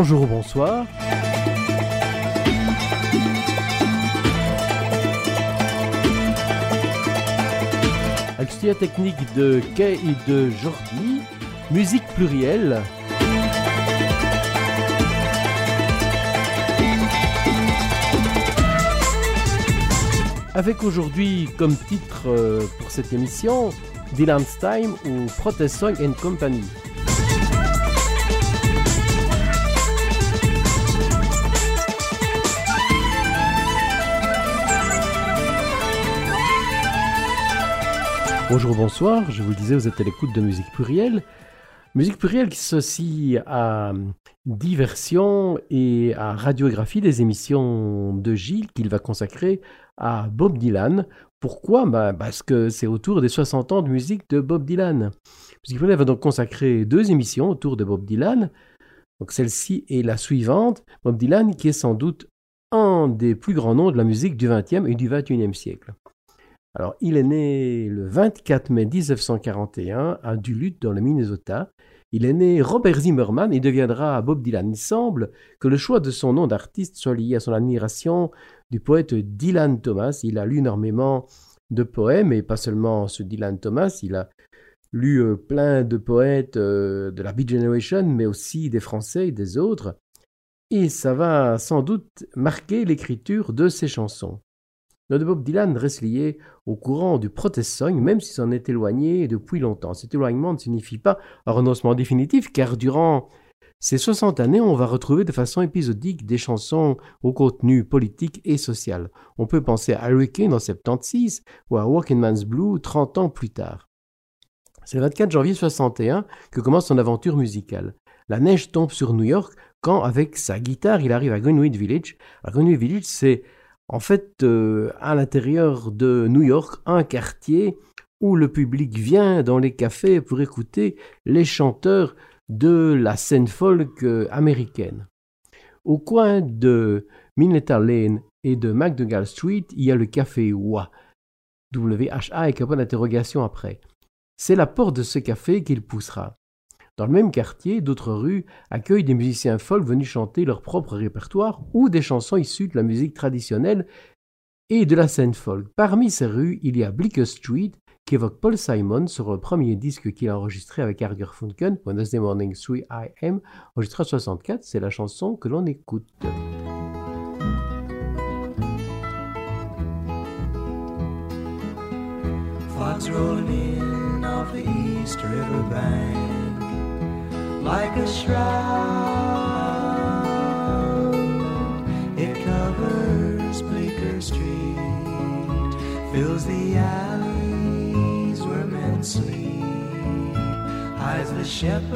Bonjour ou bonsoir. Avec technique de Kay et de Jordi, musique plurielle. Avec aujourd'hui comme titre euh, pour cette émission Dylan's Time ou Protest Song and Company. Bonjour, bonsoir. Je vous le disais, vous êtes à l'écoute de Musique Plurielle. Musique plurielle qui s'associe à diversion et à radiographie des émissions de Gilles qu'il va consacrer à Bob Dylan. Pourquoi? Bah, Parce que c'est autour des 60 ans de musique de Bob Dylan. Musique plurielle va donc consacrer deux émissions autour de Bob Dylan. Donc celle-ci est la suivante. Bob Dylan qui est sans doute un des plus grands noms de la musique du XXe et du XXIe siècle. Alors, il est né le 24 mai 1941 à Duluth, dans le Minnesota. Il est né Robert Zimmerman et deviendra Bob Dylan. Il semble que le choix de son nom d'artiste soit lié à son admiration du poète Dylan Thomas. Il a lu énormément de poèmes, et pas seulement ce Dylan Thomas, il a lu euh, plein de poètes euh, de la Beat Generation, mais aussi des Français et des autres. Et ça va sans doute marquer l'écriture de ses chansons. Notre Bob Dylan reste lié au courant du protest même s'il s'en est éloigné depuis longtemps. Cet éloignement ne signifie pas un renoncement définitif, car durant ces 60 années, on va retrouver de façon épisodique des chansons au contenu politique et social. On peut penser à Hurricane en 76 ou à Walking Man's Blue 30 ans plus tard. C'est le 24 janvier 61 que commence son aventure musicale. La neige tombe sur New York quand, avec sa guitare, il arrive à Greenwich Village. Greenwich Village, c'est en fait, euh, à l'intérieur de New York, un quartier où le public vient dans les cafés pour écouter les chanteurs de la scène folk euh, américaine. Au coin de Minetta Lane et de McDougall Street, il y a le café W-H-A un point d'interrogation après. C'est la porte de ce café qu'il poussera. Dans le même quartier, d'autres rues accueillent des musiciens folk venus chanter leur propre répertoire ou des chansons issues de la musique traditionnelle et de la scène folk. Parmi ces rues, il y a Bleecker Street, qui évoque Paul Simon sur le premier disque qu'il a enregistré avec Arger Funken, Wednesday Morning 3 AM, enregistré en 64. C'est la chanson que l'on écoute. Like a shroud. It covers Bleecker Street, fills the alleys where men sleep, hides the shepherd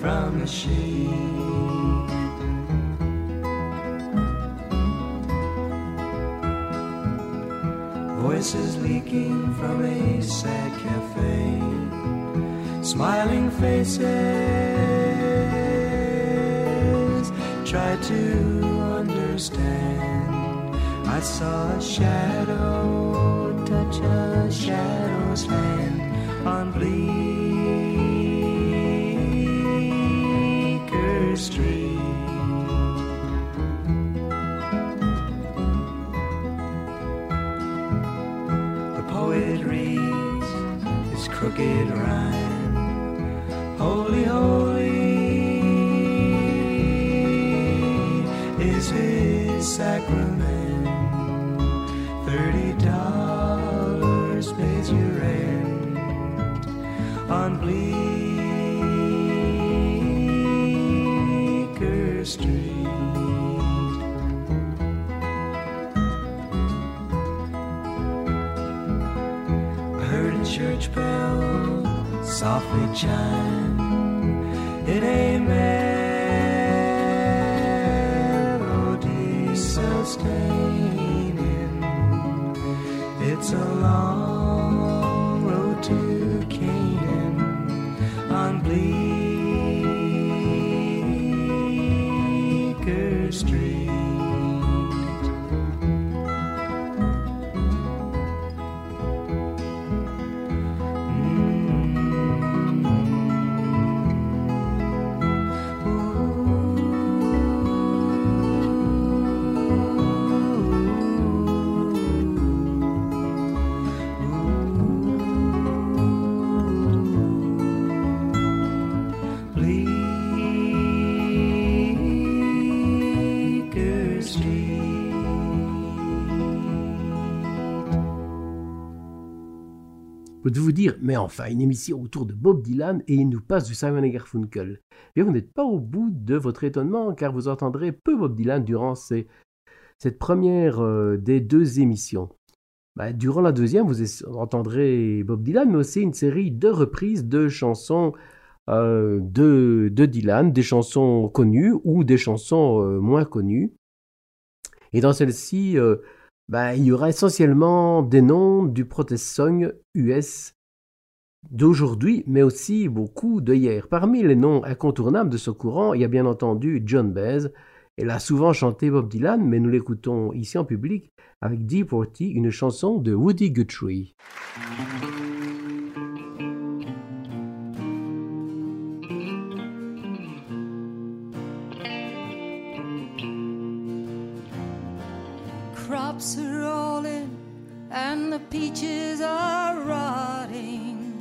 from the sheep. Voices leaking from a sad cafe smiling faces try to understand. I saw a shadow touch a shadow's hand on Bleecker get right. 站。De vous dire, mais enfin, une émission autour de Bob Dylan et il nous passe du Simon et Garfunkel. Et vous n'êtes pas au bout de votre étonnement car vous entendrez peu Bob Dylan durant cette première euh, des deux émissions. Bah, durant la deuxième, vous entendrez Bob Dylan, mais aussi une série de reprises de chansons euh, de, Dylan, des chansons connues ou des chansons euh, moins connues. Et dans celle-ci, bah, il y aura essentiellement des noms du protest song US d'aujourd'hui, mais aussi beaucoup de hier. Parmi les noms incontournables de ce courant, il y a bien entendu John Baez. Elle a souvent chanté Bob Dylan, mais nous l'écoutons ici en public avec Deep Forty, une chanson de Woody Guthrie. Crops are all in and the peaches are rotting.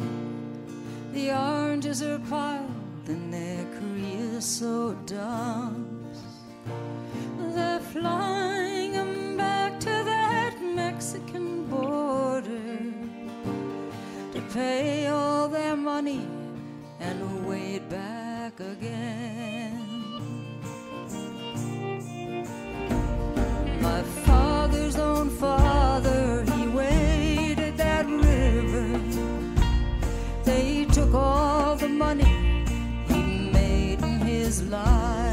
The oranges are piled in their creosote dumps. They're flying them back to that Mexican border to pay all their money and wait back again. My own father, he waded that river. They took all the money he made in his life.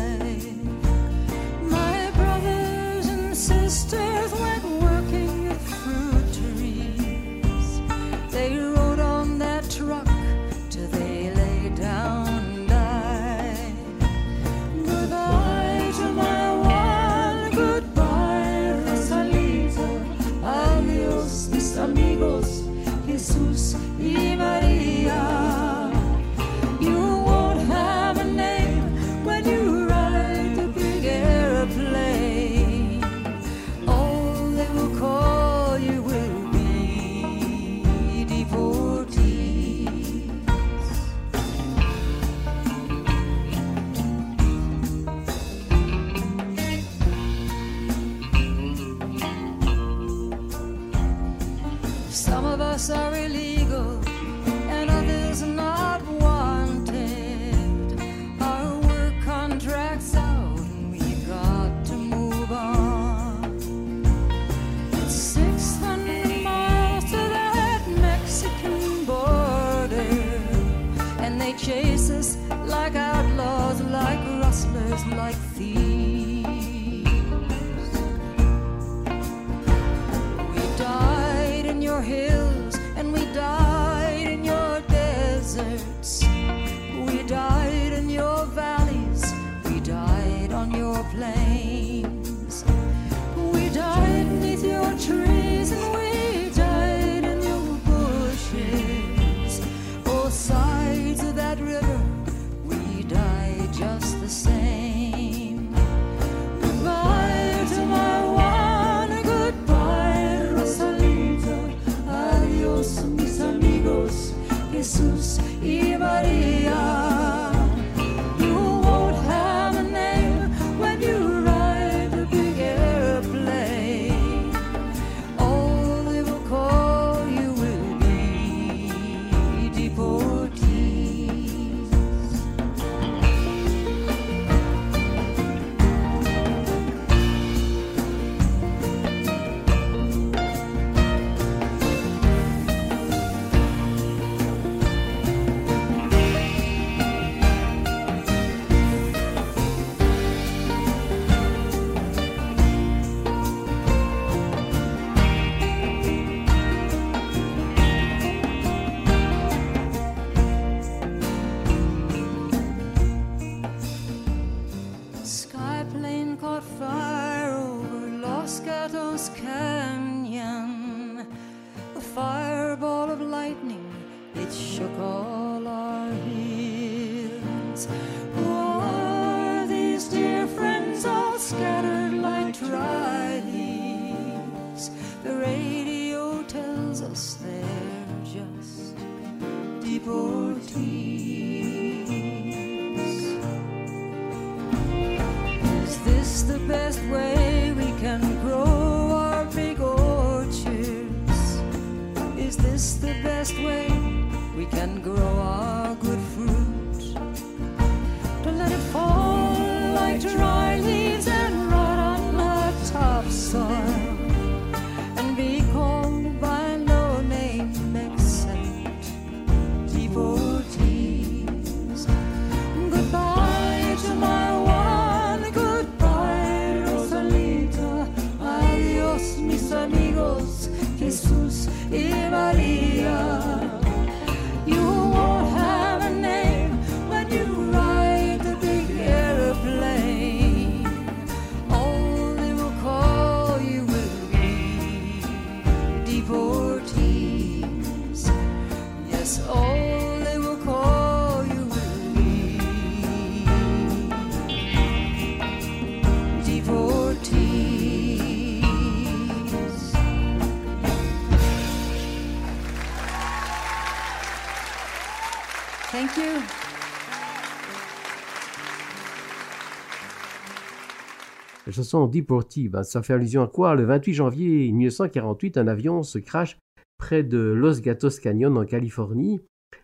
1910 pour Tibes. Ça fait allusion à quoi? Le 28 janvier 1948, un avion se crache près de Los Gatos Canyon en Californie.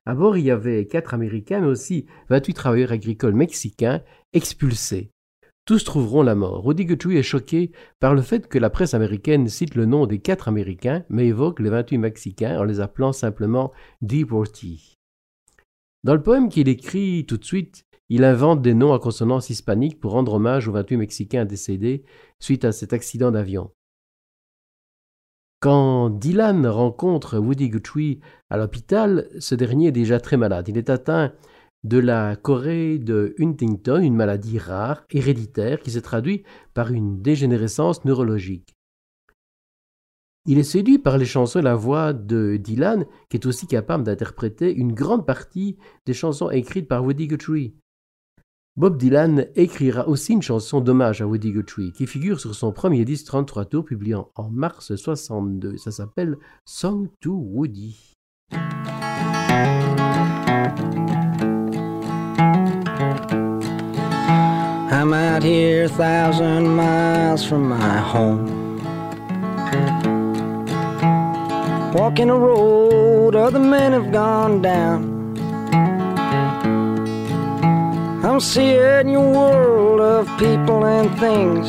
À bord, il y avait quatre Américains, mais aussi 28 travailleurs agricoles mexicains expulsés. Tous trouveront la mort. Rudy Guthrie est choqué par le fait que la presse américaine cite le nom des quatre Américains, mais évoque les 28 Mexicains en les appelant simplement Deportee. Dans le poème qu'il écrit tout de suite, il invente des noms à consonance hispanique pour rendre hommage aux 28 Mexicains décédés suite à cet accident d'avion. Quand Dylan rencontre Woody Guthrie à l'hôpital, ce dernier est déjà très malade. Il est atteint de la Corée de Huntington, une maladie rare, héréditaire, qui se traduit par une dégénérescence neurologique. Il est séduit par les chansons et la voix de Dylan, qui est aussi capable d'interpréter une grande partie des chansons écrites par Woody Guthrie. Bob Dylan écrira aussi une chanson d'hommage à Woody Guthrie qui figure sur son premier disque 33 tours publié en mars 62. Ça s'appelle Song to Woody. I'm out here a thousand miles from my home. Walking a road other men have gone down. I'm seeing your world of people and things.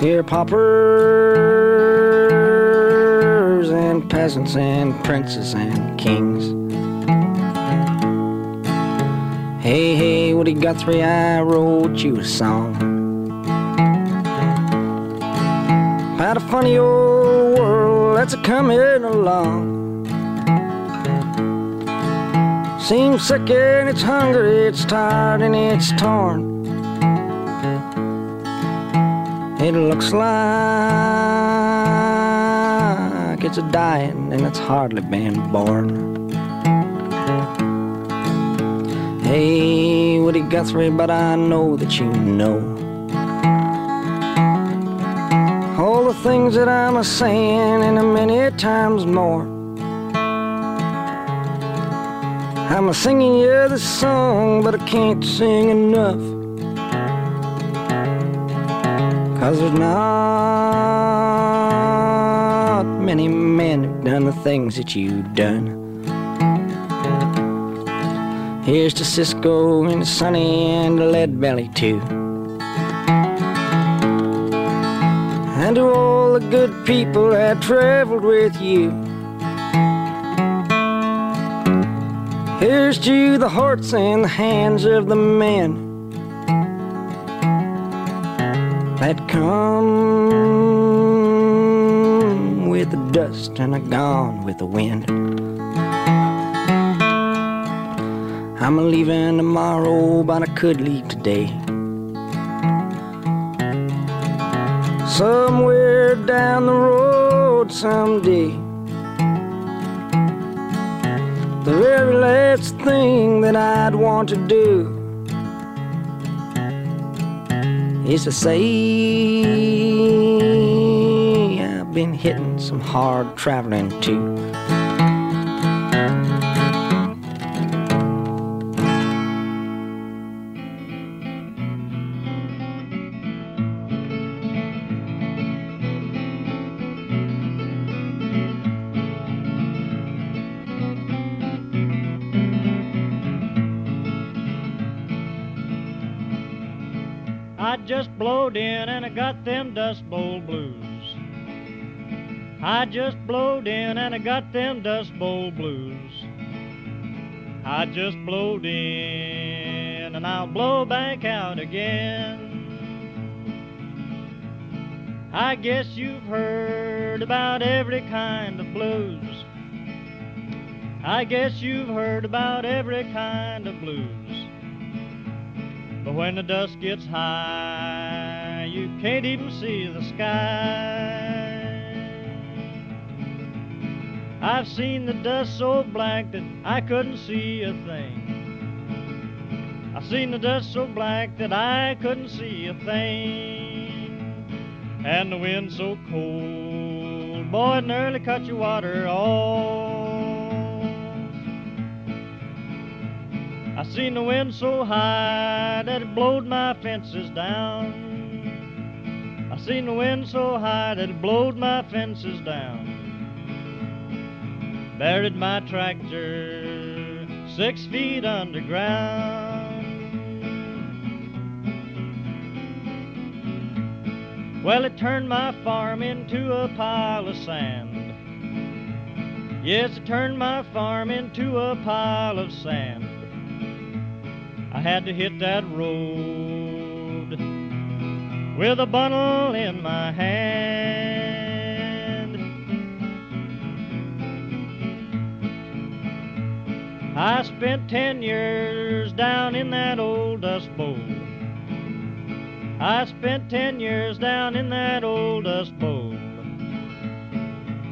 Here, paupers and peasants and princes and kings. Hey, hey, Woody Guthrie, I wrote you a song about a funny old world that's a coming along. Seems sick and it's hungry, it's tired and it's torn. It looks like it's a dying and it's hardly been born. Hey, Woody Guthrie, but I know that you know all the things that I'm a saying and a many times more. I'm a singing you this song, but I can't sing enough. Cause there's not many men who've done the things that you've done. Here's to Cisco and Sonny and Lead Belly too. And to all the good people that traveled with you. Here's to the hearts and the hands of the men that come with the dust and are gone with the wind. I'm a leaving tomorrow, but I could leave today. Somewhere down the road someday. The very last thing that I'd want to do is to say I've been hitting some hard traveling too. I got them Dust Bowl blues. I just blowed in and I got them Dust Bowl blues. I just blowed in and I'll blow back out again. I guess you've heard about every kind of blues. I guess you've heard about every kind of blues. But when the dust gets high, you can't even see the sky. I've seen the dust so black that I couldn't see a thing. I've seen the dust so black that I couldn't see a thing. And the wind so cold, boy, it nearly cut your water off. I seen the wind so high that it blowed my fences down. Seen the wind so high that it blowed my fences down. Buried my tractor six feet underground. Well, it turned my farm into a pile of sand. Yes, it turned my farm into a pile of sand. I had to hit that road with a bundle in my hand. I spent ten years down in that old dust bowl. I spent ten years down in that old dust bowl.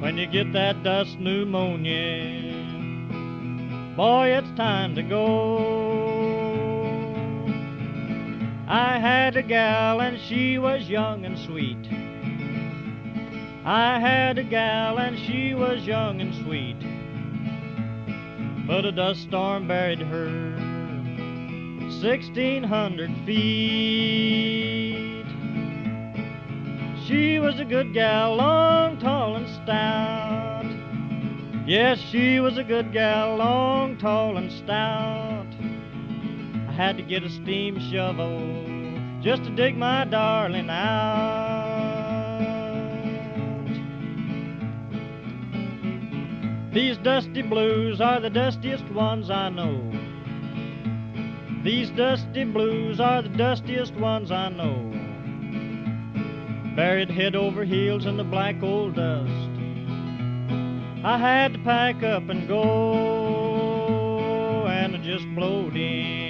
When you get that dust pneumonia, boy, it's time to go. I had a gal and she was young and sweet. I had a gal and she was young and sweet. But a dust storm buried her 1600 feet. She was a good gal, long, tall, and stout. Yes, she was a good gal, long, tall, and stout. Had to get a steam shovel just to dig my darling out. These dusty blues are the dustiest ones I know. These dusty blues are the dustiest ones I know. Buried head over heels in the black old dust. I had to pack up and go, and I just blowed in.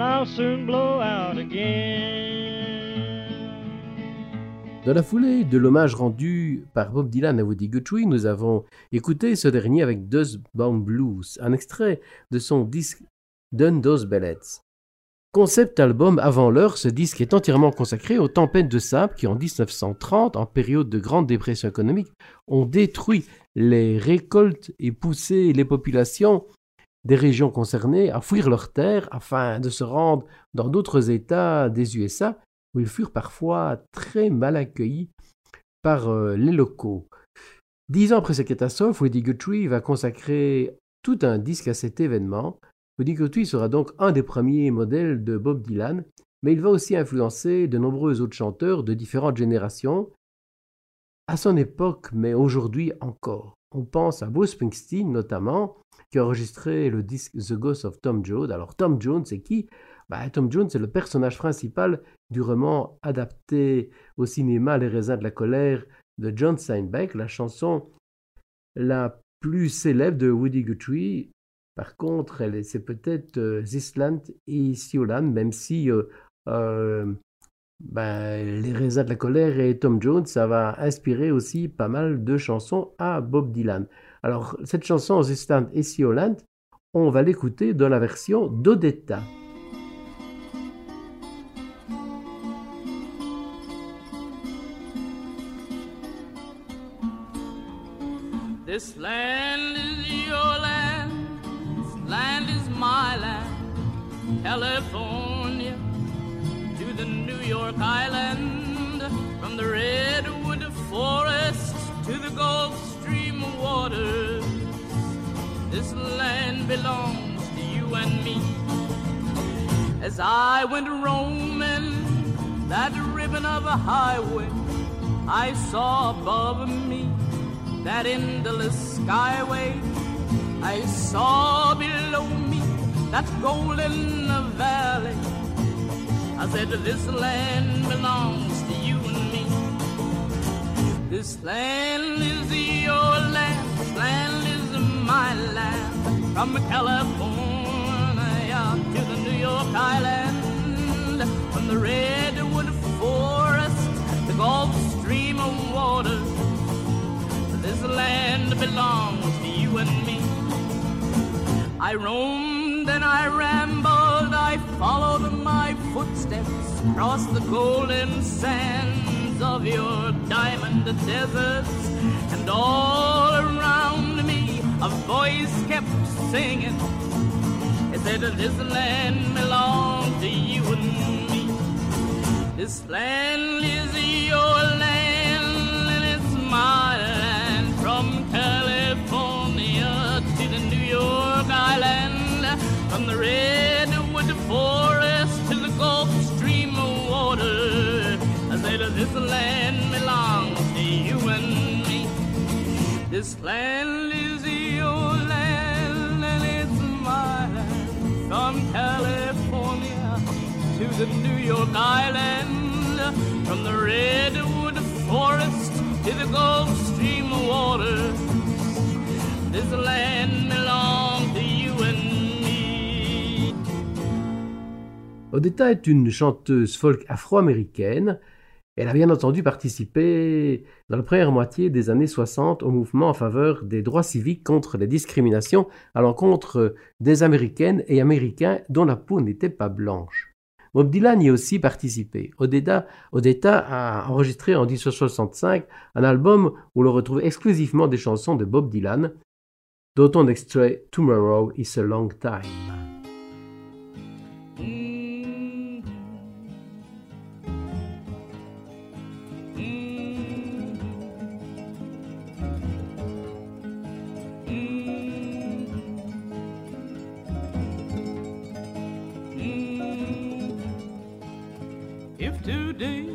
Dans la foulée de l'hommage rendu par Bob Dylan à Woody Guthrie, nous avons écouté ce dernier avec Dust Bomb Blues, un extrait de son disque Done Those Ballets. Concept album avant l'heure, ce disque est entièrement consacré aux tempêtes de sable qui, en 1930, en période de grande dépression économique, ont détruit les récoltes et poussé les populations des régions concernées à fuir leurs terres afin de se rendre dans d'autres États des USA où ils furent parfois très mal accueillis par euh, les locaux. Dix ans après cette catastrophe, Woody Guthrie va consacrer tout un disque à cet événement. Woody Guthrie sera donc un des premiers modèles de Bob Dylan, mais il va aussi influencer de nombreux autres chanteurs de différentes générations, à son époque, mais aujourd'hui encore. On pense à Bruce Springsteen notamment, qui a enregistré le disque The Ghost of Tom Jones. Alors Tom Jones, c'est qui? Bah, Tom Jones, c'est le personnage principal du roman adapté au cinéma Les raisins de la colère de John Steinbeck, la chanson la plus célèbre de Woody Guthrie. Par contre, c'est peut-être euh, This Land et Siolan, même si euh, euh, ben, Les raisins de la colère et Tom Jones, ça va inspirer aussi pas mal de chansons à Bob Dylan. Alors, cette chanson This Land et Siolan, on va l'écouter dans la version d'Odetta. This land is your land, this land is my land, California to the New York Island, from the redwood forest to the Gulf waters. This land belongs to you and me. As I went roaming that ribbon of a highway, I saw above me that endless skyway. I saw below me that golden valley. I said, This land belongs This land is your land, this land is my land. From California to the New York Island, from the redwood forest, the Gulf Stream of waters. This land belongs to you and me. I roamed and I rambled, I followed my footsteps across the golden sands of your diamond deserts, and all around me a voice kept singing. He said, This land belongs to you and me. This land is your land, and it's my land. From California to the New York Island, from the redwood This land belongs to you and me. This land is your land, and it's land. From California to the New York Island, from the redwood forest to the Gulf Stream water. This land belongs to you and me. Odetta est une chanteuse folk afro-américaine. Elle a bien entendu participé dans la première moitié des années 60 au mouvement en faveur des droits civiques contre les discriminations à l'encontre des Américaines et Américains dont la peau n'était pas blanche. Bob Dylan y a aussi participé. Odetta, a enregistré en 1965 un album où l'on retrouve exclusivement des chansons de Bob Dylan, dont on extrait Tomorrow is a Long Time. do.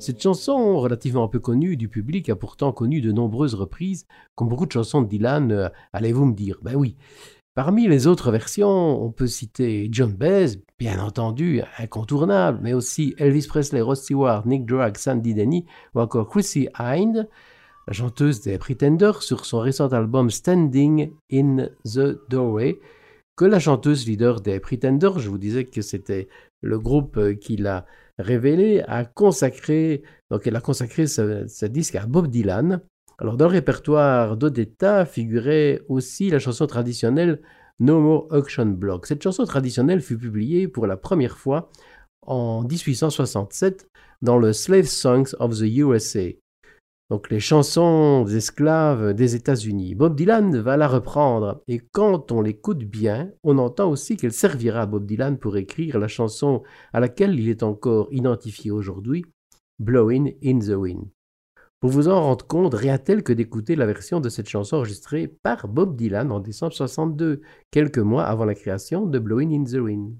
Cette chanson, relativement peu connue du public, a pourtant connu de nombreuses reprises, comme beaucoup de chansons de Dylan, euh, allez-vous me dire? Ben oui. Parmi les autres versions, on peut citer John Baez, bien entendu, incontournable, mais aussi Elvis Presley, Rod Stewart, Nick Drake, Sandy Denny, ou encore Chrissy Hind, la chanteuse des Pretenders, sur son récent album Standing in the Doorway, que la chanteuse leader des Pretenders, je vous disais que c'était le groupe euh, qui l'a révélé, a consacré, donc elle a consacré ce, disque à Bob Dylan. Alors dans le répertoire d'Odetta figurait aussi la chanson traditionnelle No More Auction Block. Cette chanson traditionnelle fut publiée pour la première fois en 1867 dans le Slave Songs of the USA. Donc les chansons des esclaves des États-Unis. Bob Dylan va la reprendre et quand on l'écoute bien, on entend aussi qu'elle servira à Bob Dylan pour écrire la chanson à laquelle il est encore identifié aujourd'hui, Blowing in the Wind. Pour vous en rendre compte, rien tel que d'écouter la version de cette chanson enregistrée par Bob Dylan en décembre 62, quelques mois avant la création de Blowing in the Wind.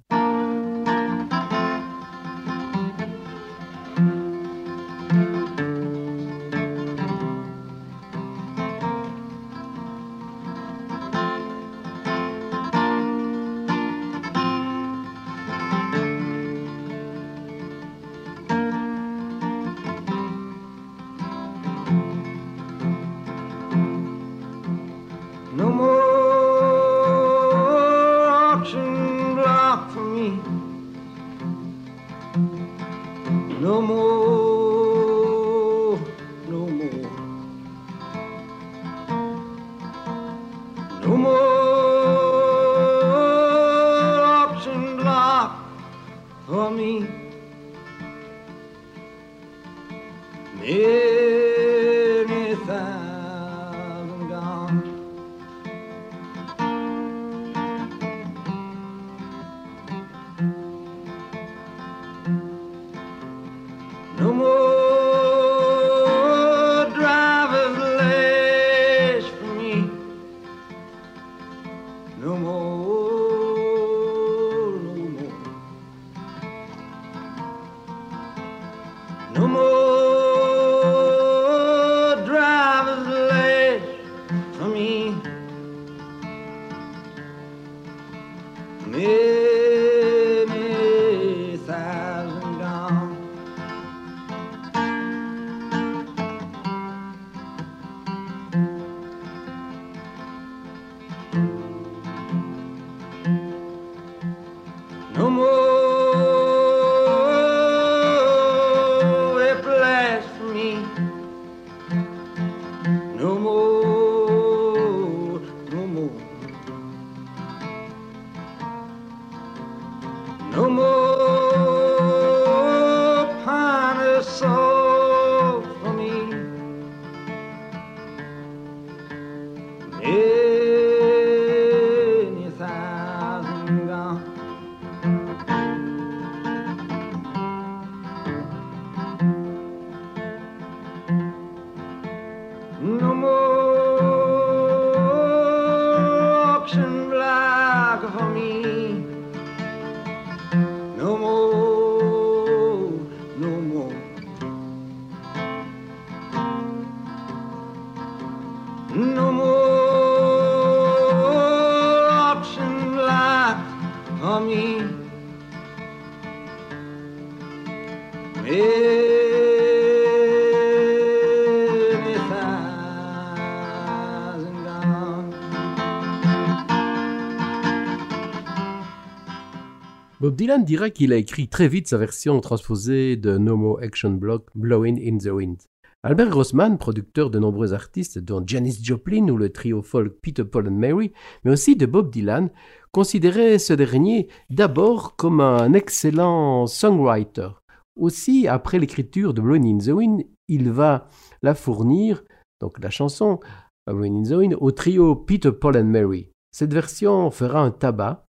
Dylan dira qu'il a écrit très vite sa version transposée de No More Action Block Blowing in the Wind. Albert Grossman, producteur de nombreux artistes dont Janis Joplin ou le trio folk Peter, Paul and Mary, mais aussi de Bob Dylan, considérait ce dernier d'abord comme un excellent songwriter. Aussi, après l'écriture de Blowing in the Wind, il va la fournir, donc la chanson Blowing in the Wind, au trio Peter, Paul and Mary. Cette version fera un tabac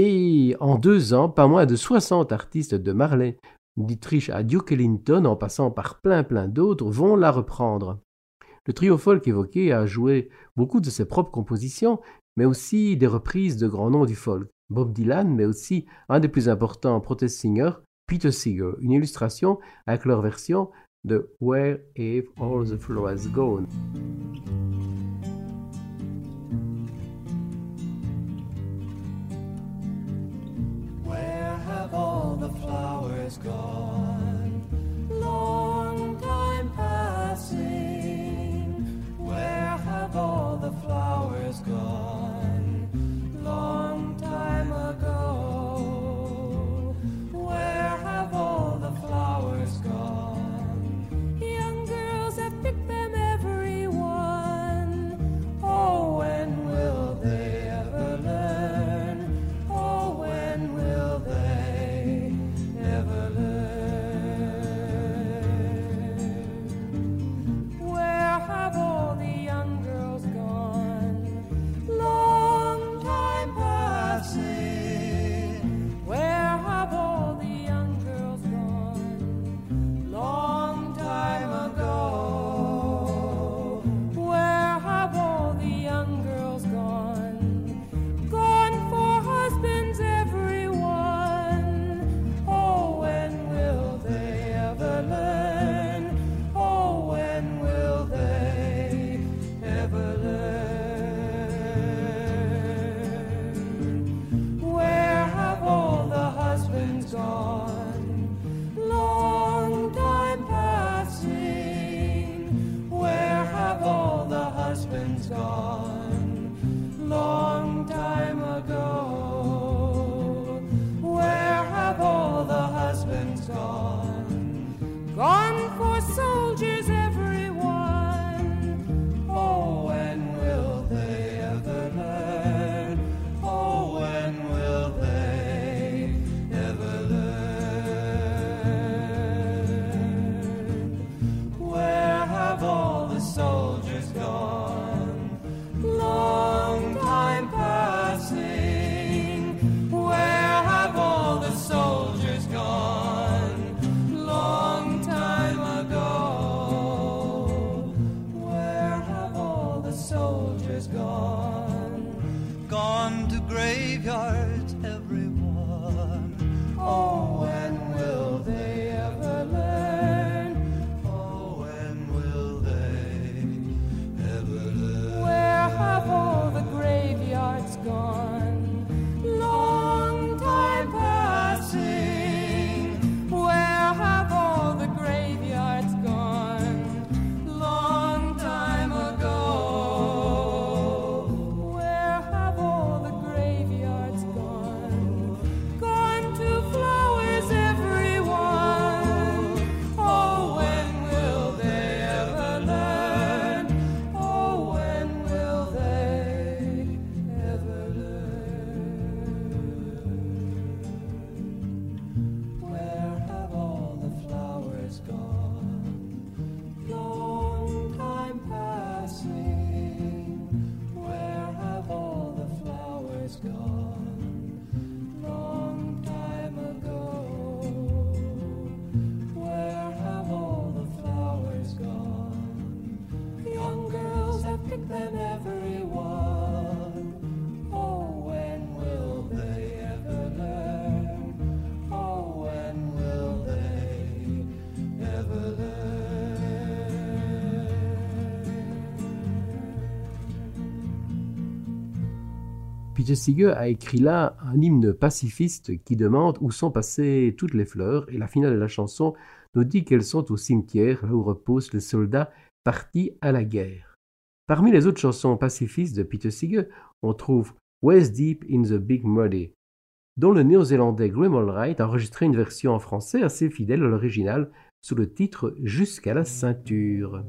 et en deux ans, pas moins de 60 artistes de Marley Dietrich à Duke Ellington, en passant par plein plein d'autres, vont la reprendre. Le trio folk évoqué a joué beaucoup de ses propres compositions, mais aussi des reprises de grands noms du folk. Bob Dylan, mais aussi un des plus importants protest singers, Peter Seeger. Une illustration avec leur version de Where Have All the Flowers Gone. Flowers gone? Long time passing. Where have all the flowers gone? Seeger a écrit là un hymne pacifiste qui demande où sont passées toutes les fleurs et la finale de la chanson nous dit qu'elles sont au cimetière là où reposent les soldats partis à la guerre. Parmi les autres chansons pacifistes de Peter Seeger, on trouve West Deep in the Big Muddy, dont le néo-zélandais Graham Allwright a enregistré une version en français assez fidèle à l'original sous le titre Jusqu'à la ceinture.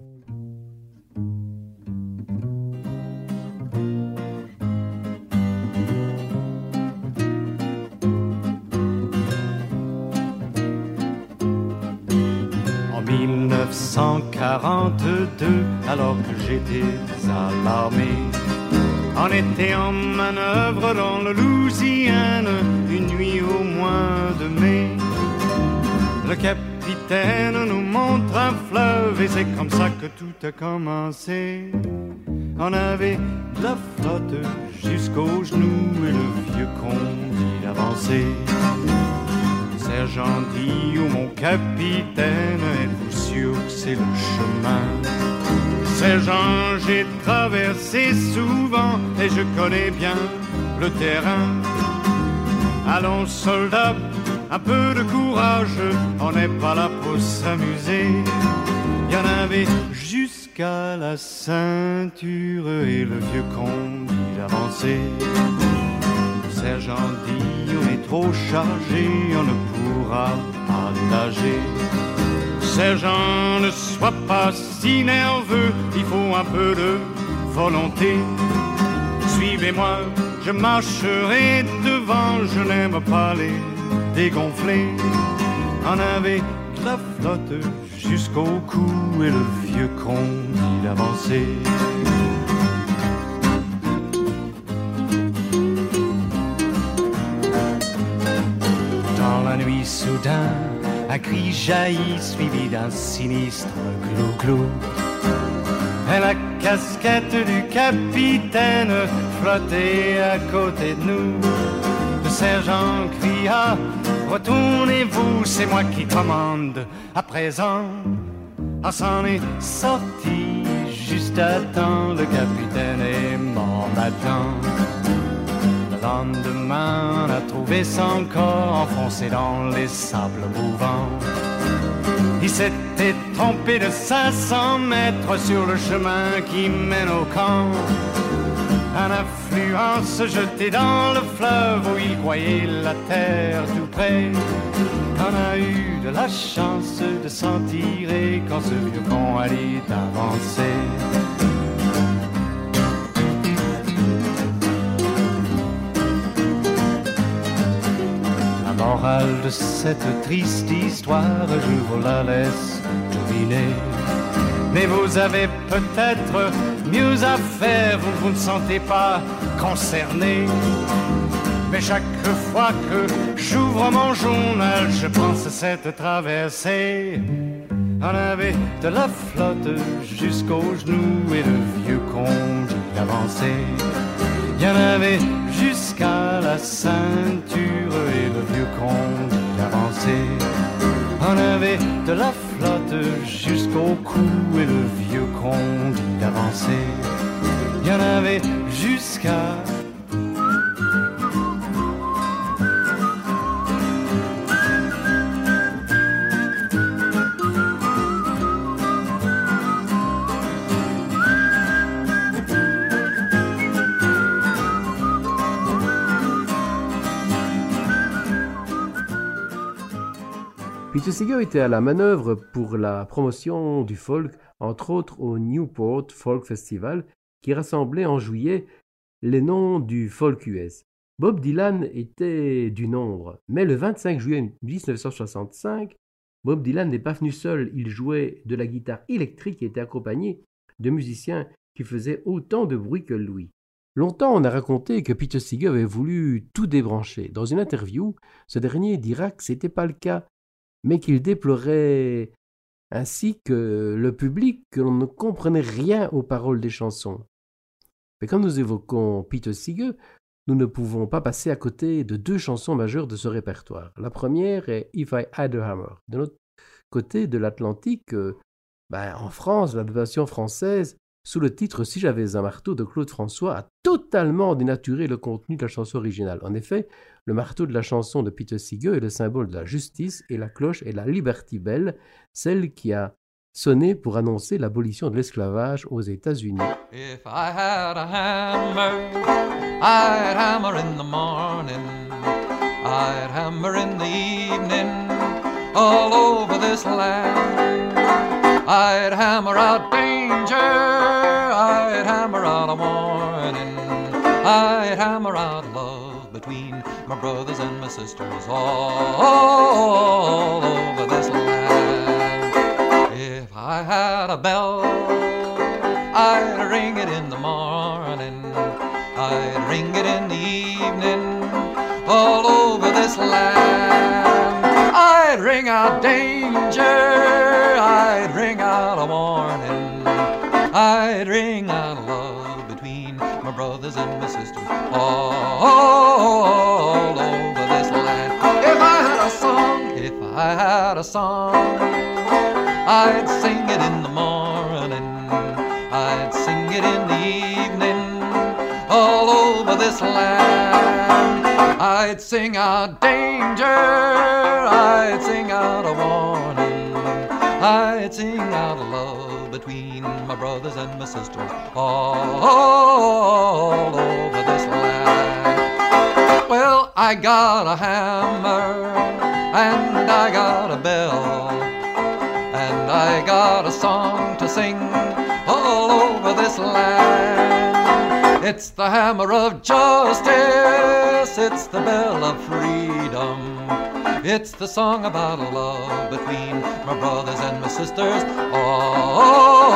1942, alors que j'étais à l'armée, on était en manœuvre dans le Louisiane, une nuit au mois de mai. Le capitaine nous montre un fleuve et c'est comme ça que tout a commencé. On avait la flotte jusqu'aux genoux et le vieux con dit. Sergent dit ou mon capitaine, êtes-vous sûr que c'est le chemin? Sergent, j'ai traversé souvent et je connais bien le terrain. Allons soldats, un peu de courage, on n'est pas là pour s'amuser. Il y en avait jusqu'à la ceinture et le vieux con dit d'avancer. Sergent dit trop chargé, on ne pourra pas nager. Sergent, ne sois pas si nerveux, il faut un peu de volonté. Suivez-moi, je marcherai devant, je n'aime pas les dégonfler. On avait la flotte jusqu'au cou et le vieux con dit d'avancer. Soudain, un cri jaillit suivi d'un sinistre clou-clou. Et la casquette du capitaine flottait à côté de nous. Le sergent cria Retournez-vous, c'est moi qui commande à présent. On s'en est sorti juste à temps, le capitaine est mort maintenant. Le lendemain, a trouvé son corps enfoncé dans les sables mouvants. Il s'était trompé de 500 mètres sur le chemin qui mène au camp. Un affluent se jetait dans le fleuve où il croyait la terre tout près. On a eu de la chance de s'en tirer quand ce vieux con allait avancer. De cette triste histoire, je vous la laisse deviner. Mais vous avez peut-être mieux à faire, vous, vous ne sentez pas concerné. Mais chaque fois que j'ouvre mon journal, je pense à cette traversée. On avait de la flotte jusqu'aux genoux et le vieux con. Il y avait jusqu'à la ceinture et le vieux con d'avancer. On avait de la flotte jusqu'au cou et le vieux con d'avancer. Il en avait jusqu'à Peter Seeger était à la manœuvre pour la promotion du folk, entre autres au Newport Folk Festival, qui rassemblait en juillet les noms du folk US. Bob Dylan était du nombre, mais le 25 juillet 1965, Bob Dylan n'est pas venu seul, il jouait de la guitare électrique et était accompagné de musiciens qui faisaient autant de bruit que lui. Longtemps, on a raconté que Peter Seeger avait voulu tout débrancher. Dans une interview, ce dernier dira que ce n'était pas le cas, mais qu'il déplorait ainsi que le public que l'on ne comprenait rien aux paroles des chansons. Mais comme nous évoquons Peter Seeger, nous ne pouvons pas passer à côté de deux chansons majeures de ce répertoire. La première est If I Had a Hammer. De notre côté de l'Atlantique, euh, ben, en France, la version française sous le titre Si j'avais un marteau de Claude François, a totalement dénaturé le contenu de la chanson originale. En effet, le marteau de la chanson de Peter Seeger est le symbole de la justice et la cloche est la Liberty Bell, celle qui a sonné pour annoncer l'abolition de l'esclavage aux États-Unis. I'd hammer out danger, I'd hammer out a warning, I'd hammer out love between my brothers and my sisters, all over this land. If I had a bell, I'd ring it in the morning, I'd ring it in the evening, all over this land. I'd ring out danger, I'd ring out a warning, I'd ring out love between my brothers and my sisters, all over this land. If I had a song, if I had a song, I'd sing it in the morning, I'd sing it in the evening, all over this land. I'd sing out danger, I'd sing out a warning, I'd sing out a love between my brothers and my sisters, all over this land. Well, I got a hammer, and I got a bell. And I got a song to sing all over this land. It's the hammer of justice, it's the bell of freedom. It's the song about love between my brothers and my sisters all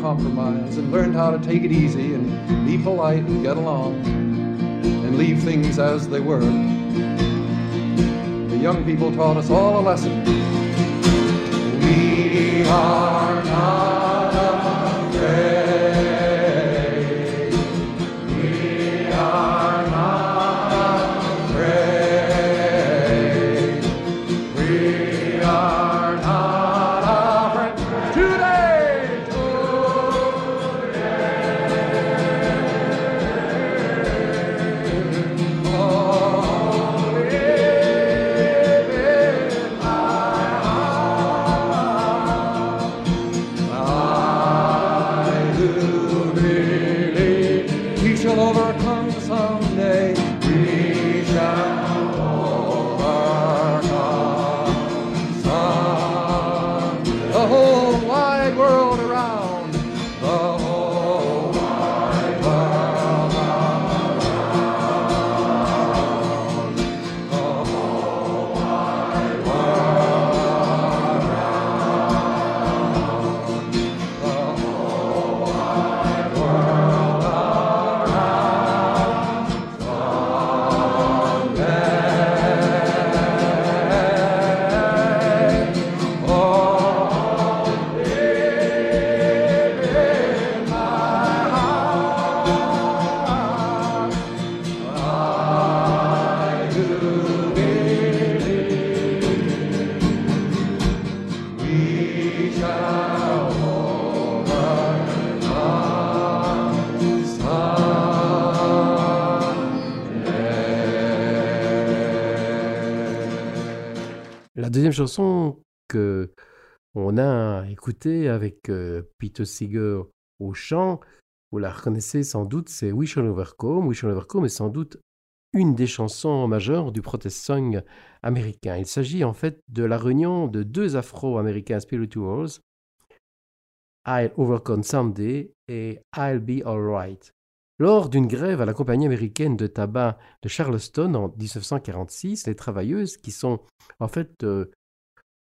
compromise and learned how to take it easy and be polite and get along and leave things as they were. The young people taught us all a lesson. We are chanson que on a écoutée avec euh, Peter Seeger au chant, vous la reconnaissez sans doute, c'est We Shall Overcome. We Shall Overcome est sans doute une des chansons majeures du protest song américain. Il s'agit en fait de la réunion de deux afro-américains spirituals, I'll Overcome Someday et I'll Be Alright. Lors d'une grève à la compagnie américaine de tabac de Charleston en 1946, les travailleuses, qui sont en fait euh,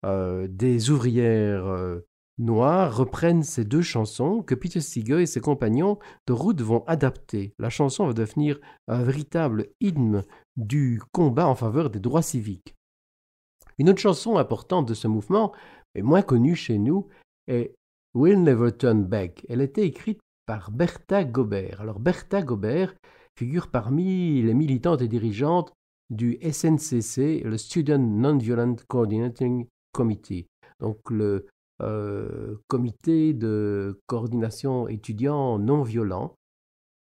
euh, des ouvrières euh, noires, reprennent ces deux chansons que Peter Seeger et ses compagnons de route vont adapter. La chanson va devenir un véritable hymne du combat en faveur des droits civiques. Une autre chanson importante de ce mouvement, mais moins connue chez nous, est We'll Never Turn Back. Elle été écrite par Bertha Gobert. Alors Bertha Gobert figure parmi les militantes et dirigeantes du SNCC, le Student Non-Violent Coordinating Committee, donc le euh, comité de coordination étudiant non violent.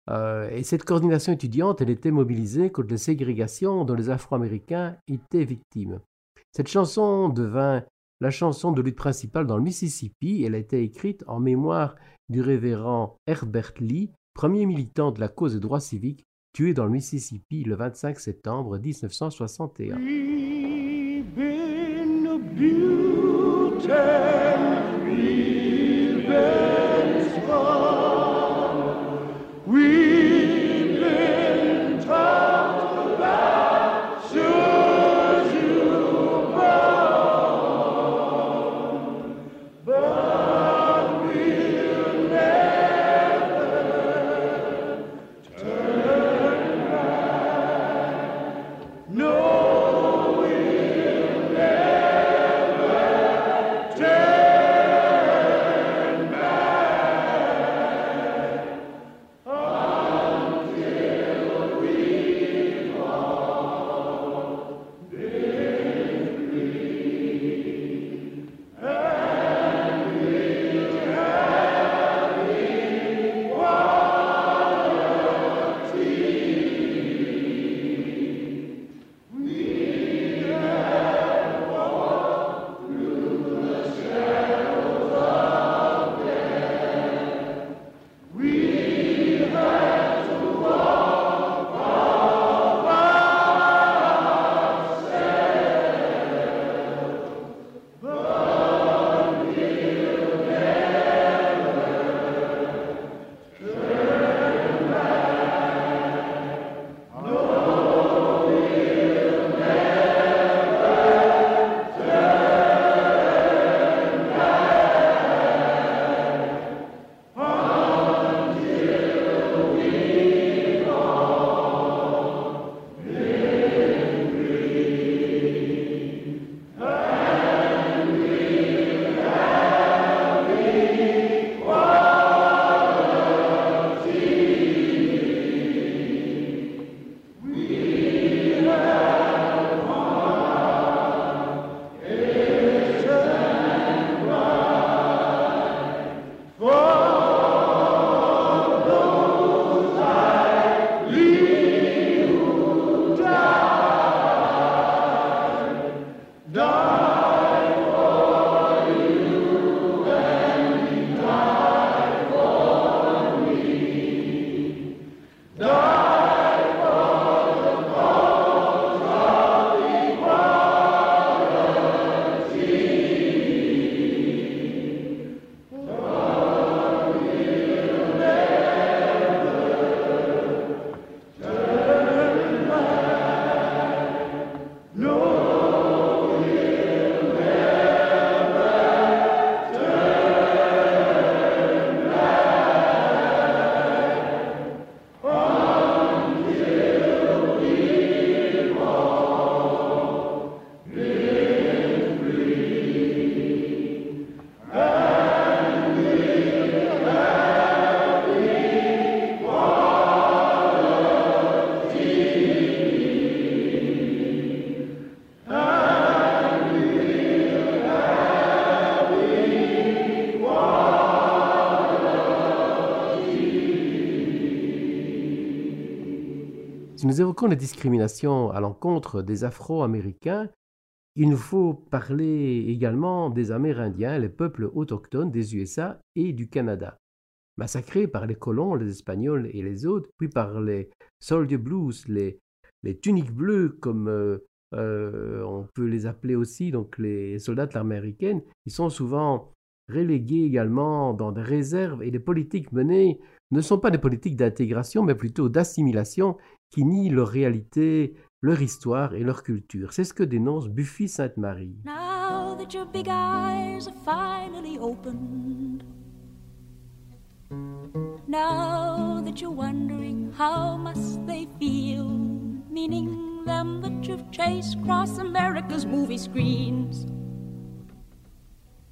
Euh, et cette coordination étudiante, elle était mobilisée contre les ségrégations dont les Afro-Américains étaient victimes. Cette chanson devint la chanson de lutte principale dans le Mississippi. Elle a été écrite en mémoire du révérend Herbert Lee, premier militant de la cause des droits civiques, tué dans le Mississippi le 25 septembre 1961. Gluten-free nous évoquons les discriminations à l'encontre des Afro-Américains, il nous faut parler également des Amérindiens, les peuples autochtones des USA et du Canada, massacrés par les colons, les Espagnols et les autres, puis par les Soldier Blues, les, tuniques bleues, comme euh, euh, on peut les appeler aussi, donc les soldats de l'armée américaine. Ils sont souvent relégués également dans des réserves et les politiques menées ne sont pas des politiques d'intégration, mais plutôt d'assimilation qui nient leur réalité, leur histoire et leur culture. C'est ce que dénonce Buffy Sainte-Marie. Now that your big eyes are finally opened. Now that you're wondering how must they feel, meaning them that you've chased across America's movie screens.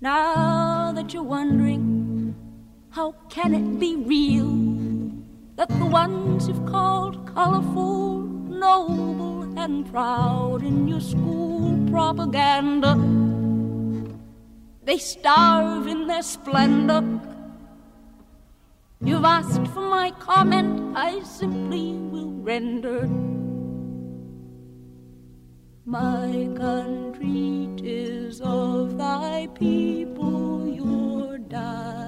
Now that you're wondering how can it be real? That the ones you've called colorful, noble, and proud in your school propaganda they starve in their splendor. You've asked for my comment, I simply will render. My country, 'tis of thy people you're dying.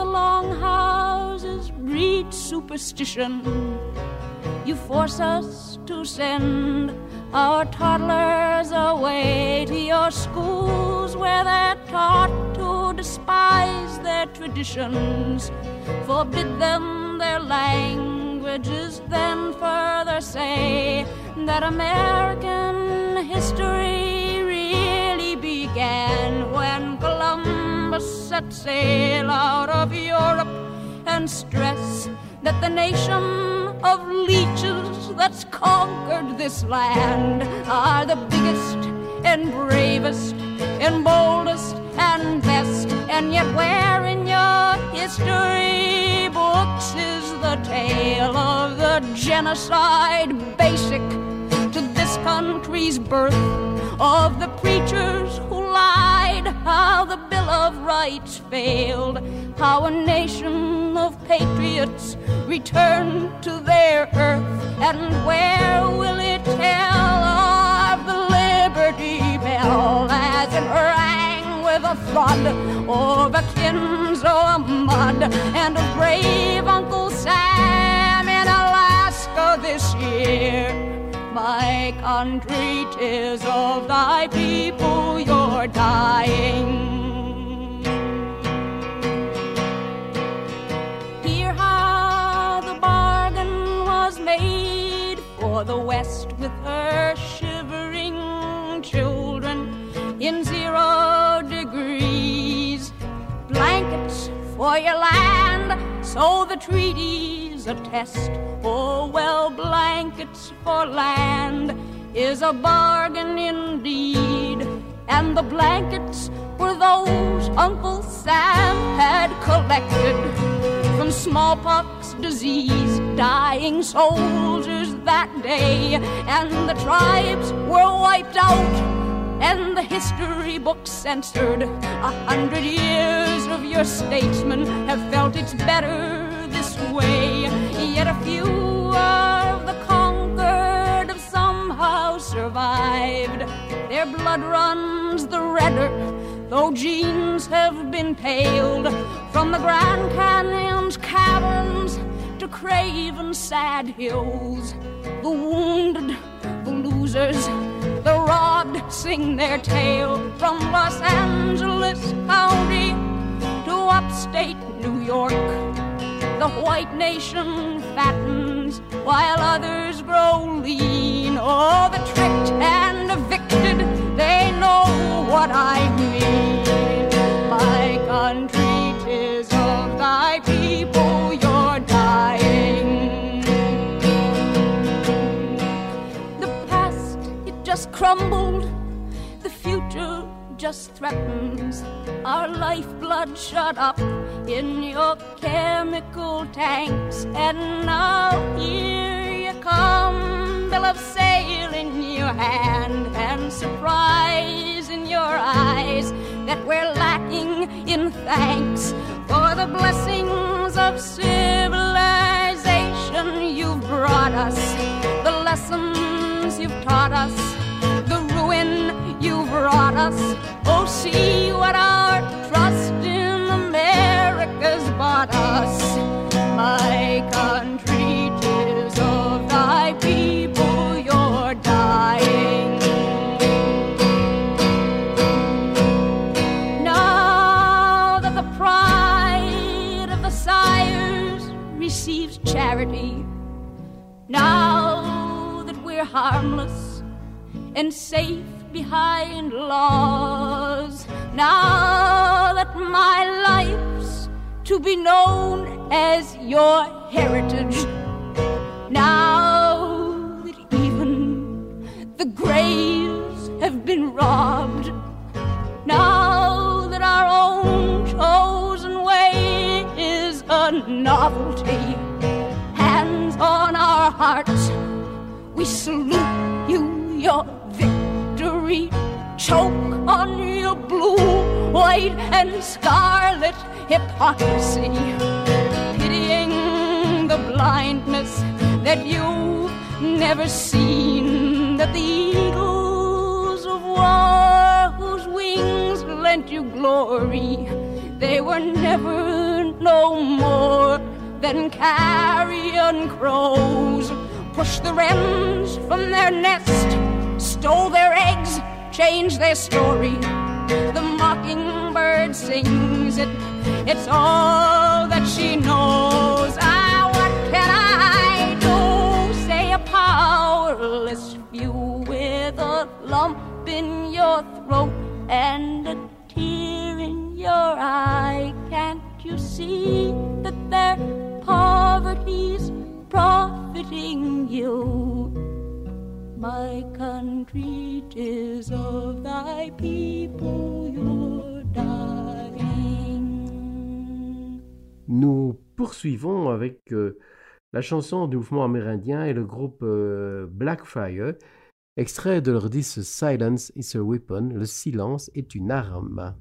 The long houses breed superstition, you force us to send our toddlers away to your schools where they're taught to despise their traditions. Forbid them their languages, then further say that American history really began when Set sail out of Europe and stress that the nation of leeches that's conquered this land are the biggest and bravest and boldest and best. And yet, where in your history books is the tale of the genocide basic to this country's birth? Of the preachers who lied, how the Bill of Rights failed, how a nation of patriots returned to their earth, and where will it tell of the Liberty Bell as it rang with a flood over Kinzo mud and of brave Uncle Sam in Alaska this year? My country, 'tis of thy people you're dying. Hear how the bargain was made for the West with her shivering children in zero degrees. Blankets for your land, so the treaties attest. Oh, well, blankets for land is a bargain indeed. And the blankets were those Uncle Sam had collected from smallpox disease, dying soldiers that day. And the tribes were wiped out and the history books censored. A hundred years of your statesmen have felt it's better this way. Yet a few of the conquered have somehow survived. Their blood runs the redder, though genes have been paled from the Grand Canyon's caverns to craven sad hills. The wounded, the losers, the robbed sing their tale from Los Angeles County to upstate New York. The white nation fattens while others grow lean. Oh, the tricked and evicted, they know what I mean. My country, 'tis of thy people crumbled. The future just threatens our lifeblood shut up in your chemical tanks. And now here you come, bill of sale in your hand, and surprise in your eyes that we're lacking in thanks for the blessings of civilization you've brought us, the lessons you've taught us Oh, see what our trust in America's bought us. My country, tis of thy people you're dying. Now that the pride of the sires receives charity, now that we're harmless and safe behind laws, now that my life's to be known as your heritage, now that even the graves have been robbed. Now that our own chosen way is a novelty, hands on our hearts, we salute you, your Choke on your blue, white, and scarlet hypocrisy, pitying the blindness that you've never seen, that the eagles of war whose wings lent you glory, they were never no more than carrion crows. Push the wrens from their nest, stole their eggs, changed their story. The mockingbird sings it, it's all that she knows. Ah, what can I do? Say a powerless few with a lump in your throat and a tear in your eye. Can't you see that their poverty's profiting you? My country, of thy people you're dying. Nous poursuivons avec euh, la chanson du mouvement amérindien et le groupe euh, Blackfire, extrait de leur disque Silence is a Weapon, le silence est une arme.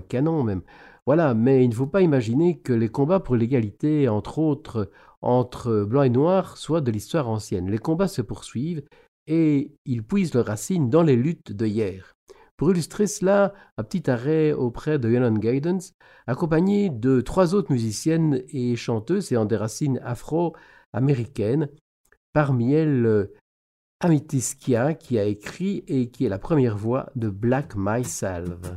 Canon même. Voilà, mais il ne faut pas imaginer que les combats pour l'égalité, entre autres, entre blancs et noirs, soient de l'histoire ancienne. Les combats se poursuivent et ils puisent leurs racines dans les luttes de hier. Pour illustrer cela, un petit arrêt auprès de Yonan Guidance, accompagné de trois autres musiciennes et chanteuses ayant des racines afro-américaines, parmi elles euh, Amethyst Kia qui a écrit et qui est la première voix de Black My Salve.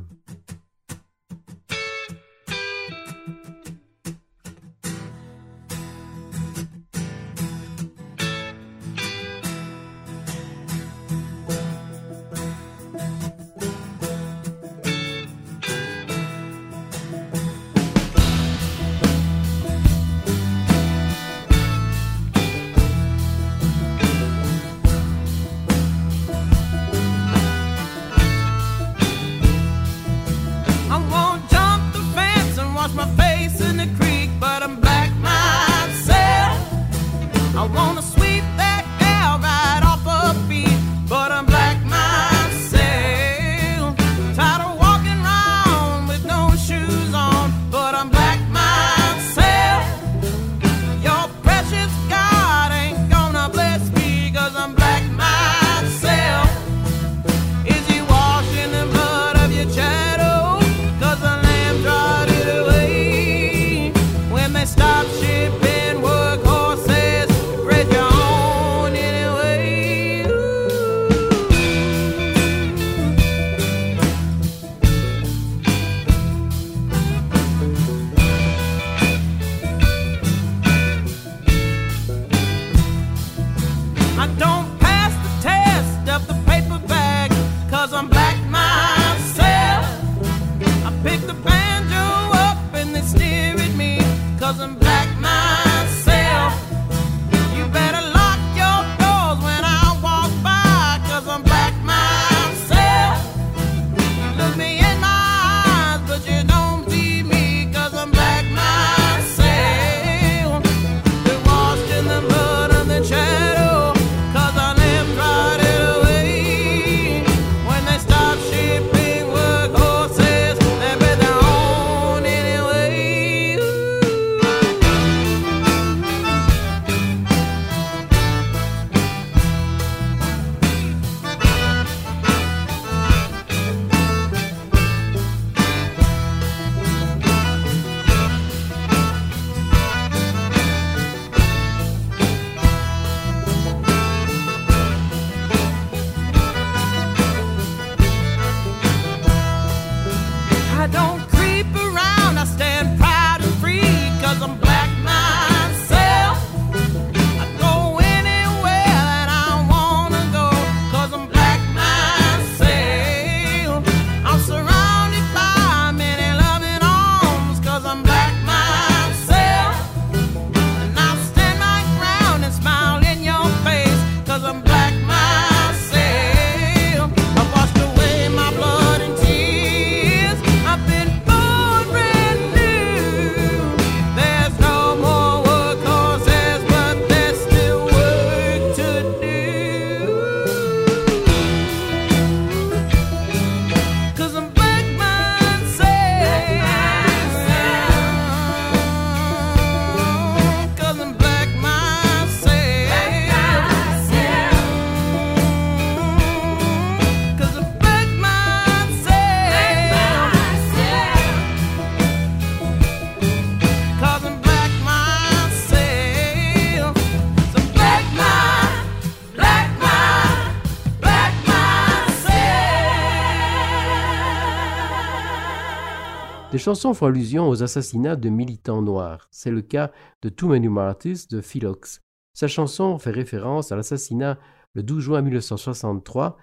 Chansons font allusion aux assassinats de militants noirs. C'est le cas de Too Many Martyrs de Philox. Sa chanson fait référence à l'assassinat le 12 juin 1963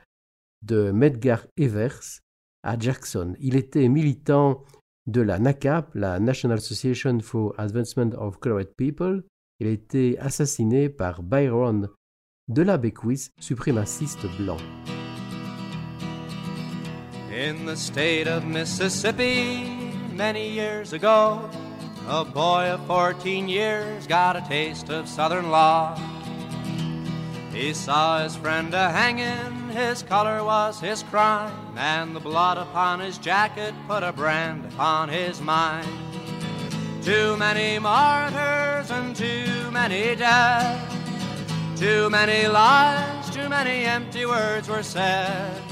de Medgar Evers à Jackson. Il était militant de la NACAP, la National Association for Advancement of Colored People. Il a été assassiné par Byron de la Beckwith, suprémaciste blanc. Many years ago, a boy of 14 years got a taste of Southern law. He saw his friend a hanging, his color was his crime, and the blood upon his jacket put a brand upon his mind. Too many martyrs and too many dead. Too many lies, too many empty words were said.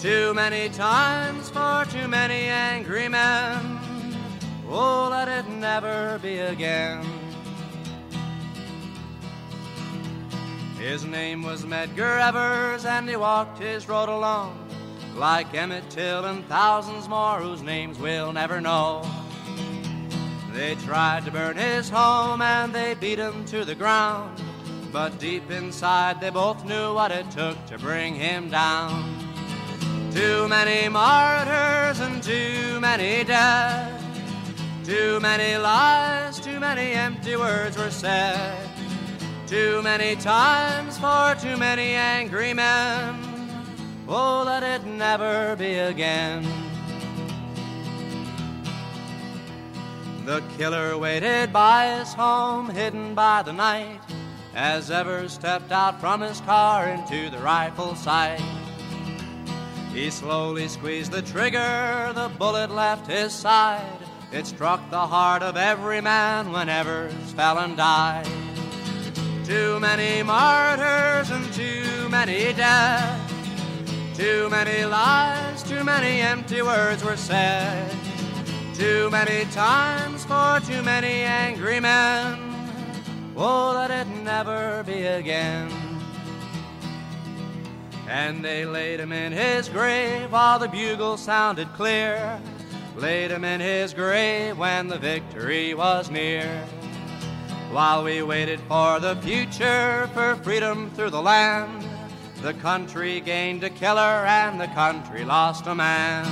Too many times for too many angry men. Oh, let it never be again. His name was Medgar Evers, and he walked his road alone, like Emmett Till and thousands more whose names we'll never know. They tried to burn his home and they beat him to the ground, but deep inside they both knew what it took to bring him down. Too many martyrs and too many dead. Too many lies, too many empty words were said. Too many times for too many angry men. Oh, let it never be again. The killer waited by his home, hidden by the night, as ever stepped out from his car into the rifle sight. He slowly squeezed the trigger, the bullet left his side. It struck the heart of every man when Evers fell and died. Too many martyrs and too many deaths. Too many lies, too many empty words were said. Too many times for too many angry men. Oh, let it never be again. And they laid him in his grave while the bugle sounded clear. Laid him in his grave when the victory was near. While we waited for the future, for freedom through the land, the country gained a killer and the country lost a man.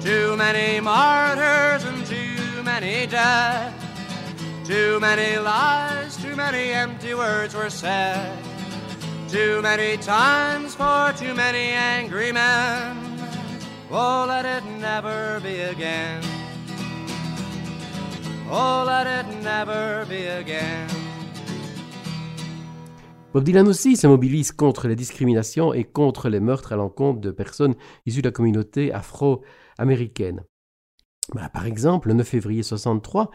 Too many martyrs and too many dead. Too many lies, too many empty words were said. Too many times for too many angry men. Oh, let it never be again. Oh, let it never be again. Bob Dylan aussi se mobilise contre les discriminations et contre les meurtres à l'encontre de personnes issues de la communauté afro-américaine. Bah, par exemple, le 9 février 63,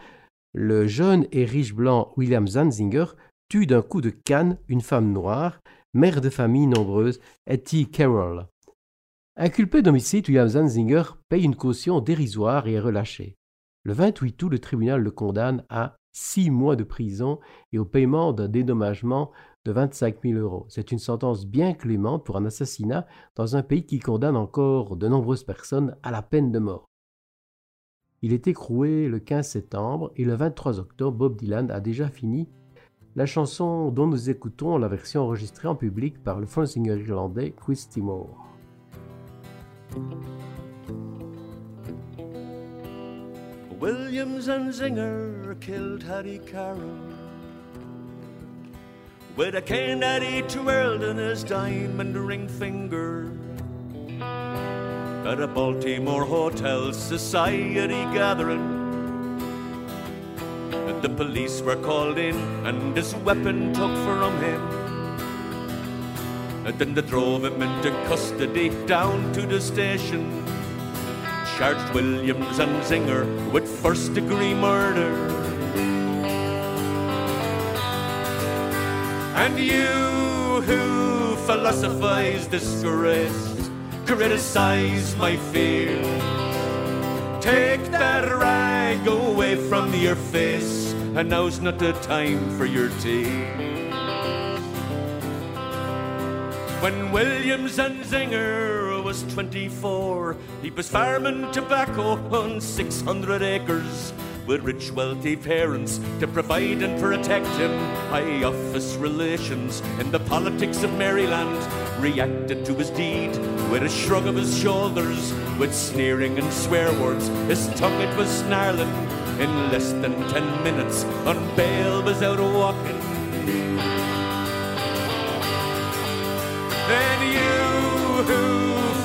le jeune et riche blanc William Zanzinger tue d'un coup de canne une femme noire, mère de famille nombreuse, Etty Carroll. Inculpé d'homicide, William Zanzinger paye une caution dérisoire et est relâché. Le 28 août, le tribunal le condamne à six mois de prison et au paiement d'un dédommagement de 25 000 euros. C'est une sentence bien clémente pour un assassinat dans un pays qui condamne encore de nombreuses personnes à la peine de mort. Il est écroué le 15 septembre et le 23 octobre, Bob Dylan a déjà fini la chanson dont nous écoutons la version enregistrée en public par le frontsinger irlandais Chris Timor. Williams and Zinger killed Hattie Carroll with a cane that he twirled in his diamond ring finger at a Baltimore Hotel Society gathering. The police were called in and his weapon took from him. And then they drove him into custody down to the station. Charged Williams and Zinger with first degree murder. And you who philosophize disgrace, criticize my fear. Take that rag away from your face, and now's not the time for your tea. When Williams and Zinger was 24, he was farming tobacco on 600 acres with rich, wealthy parents to provide and protect him. High office relations in the politics of Maryland reacted to his deed with a shrug of his shoulders, with sneering and swear words. His tongue it was snarling. In less than ten minutes, on bail was out walking. Then you who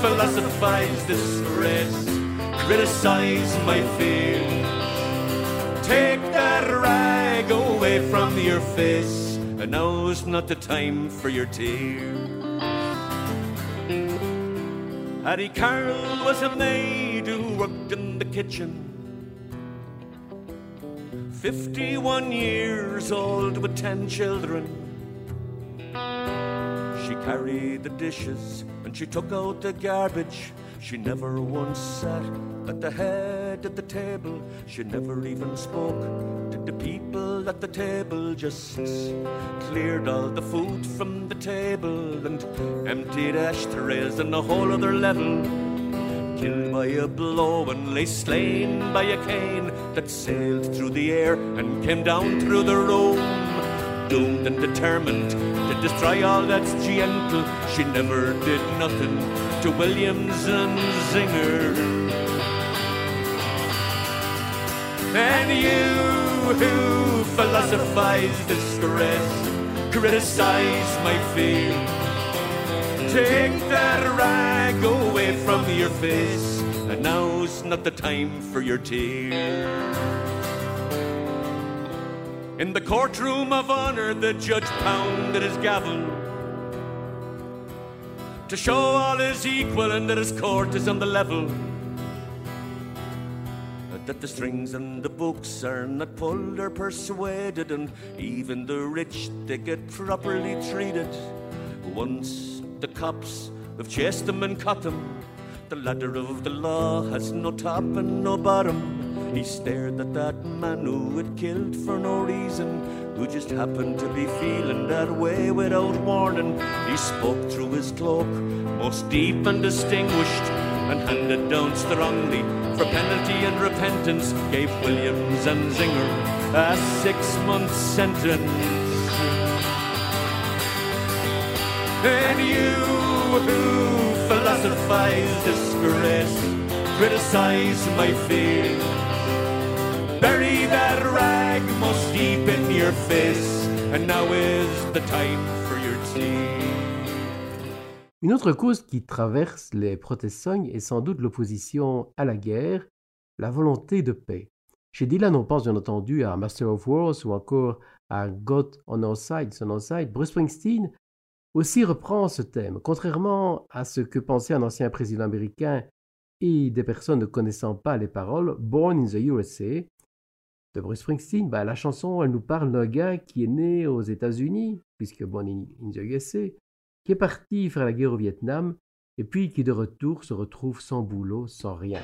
philosophize this race, criticize my fears. Take that rag away from your face, and now's not the time for your tears. Hattie Carroll was a maid who worked in the kitchen. 51 years old with 10 children. She carried the dishes and she took out the garbage. She never once sat at the head of the table. She never even spoke to the people at the table. Just cleared all the food from the table and emptied ashtrays on a whole other level. Killed by a blow and lay slain by a cane that sailed through the air and came down through the room doomed and determined to destroy all that's gentle. She never did nothing to Williams and Zinger. And you who philosophize distress, criticize my fear. Take that rag away from your face, and now's not the time for your tears. In the courtroom of honor, the judge pounded his gavel to show all is equal and that his court is on the level. That the strings and the books are not pulled or persuaded, and even the rich they get properly treated. Once the cops have chased them and caught them, the ladder of the law has no top and no bottom. He stared at that man who had killed for no reason, who just happened to be feeling that way without warning. He spoke through his cloak, most deep and distinguished, and handed down strongly for penalty and repentance. Gave Williams and Zinger a six month sentence. And you who philosophize disgrace, criticize my fear. Bury that rag most deep in your face, and now is the time for your tea. Une autre cause qui traverse les protestants est sans doute l'opposition à la guerre, la volonté de paix. Chez Dylan, on pense bien entendu à Master of Wars ou encore à God on Our Side, Son Our Side. Bruce Springsteen aussi reprend ce thème. Contrairement à ce que pensait un ancien président américain et des personnes ne connaissant pas les paroles, Born in the USA, de Bruce Springsteen, bah, la chanson, elle nous parle d'un gars qui est né aux États-Unis, puisque Born in the USA, qui est parti faire la guerre au Vietnam, et puis qui de retour se retrouve sans boulot, sans rien.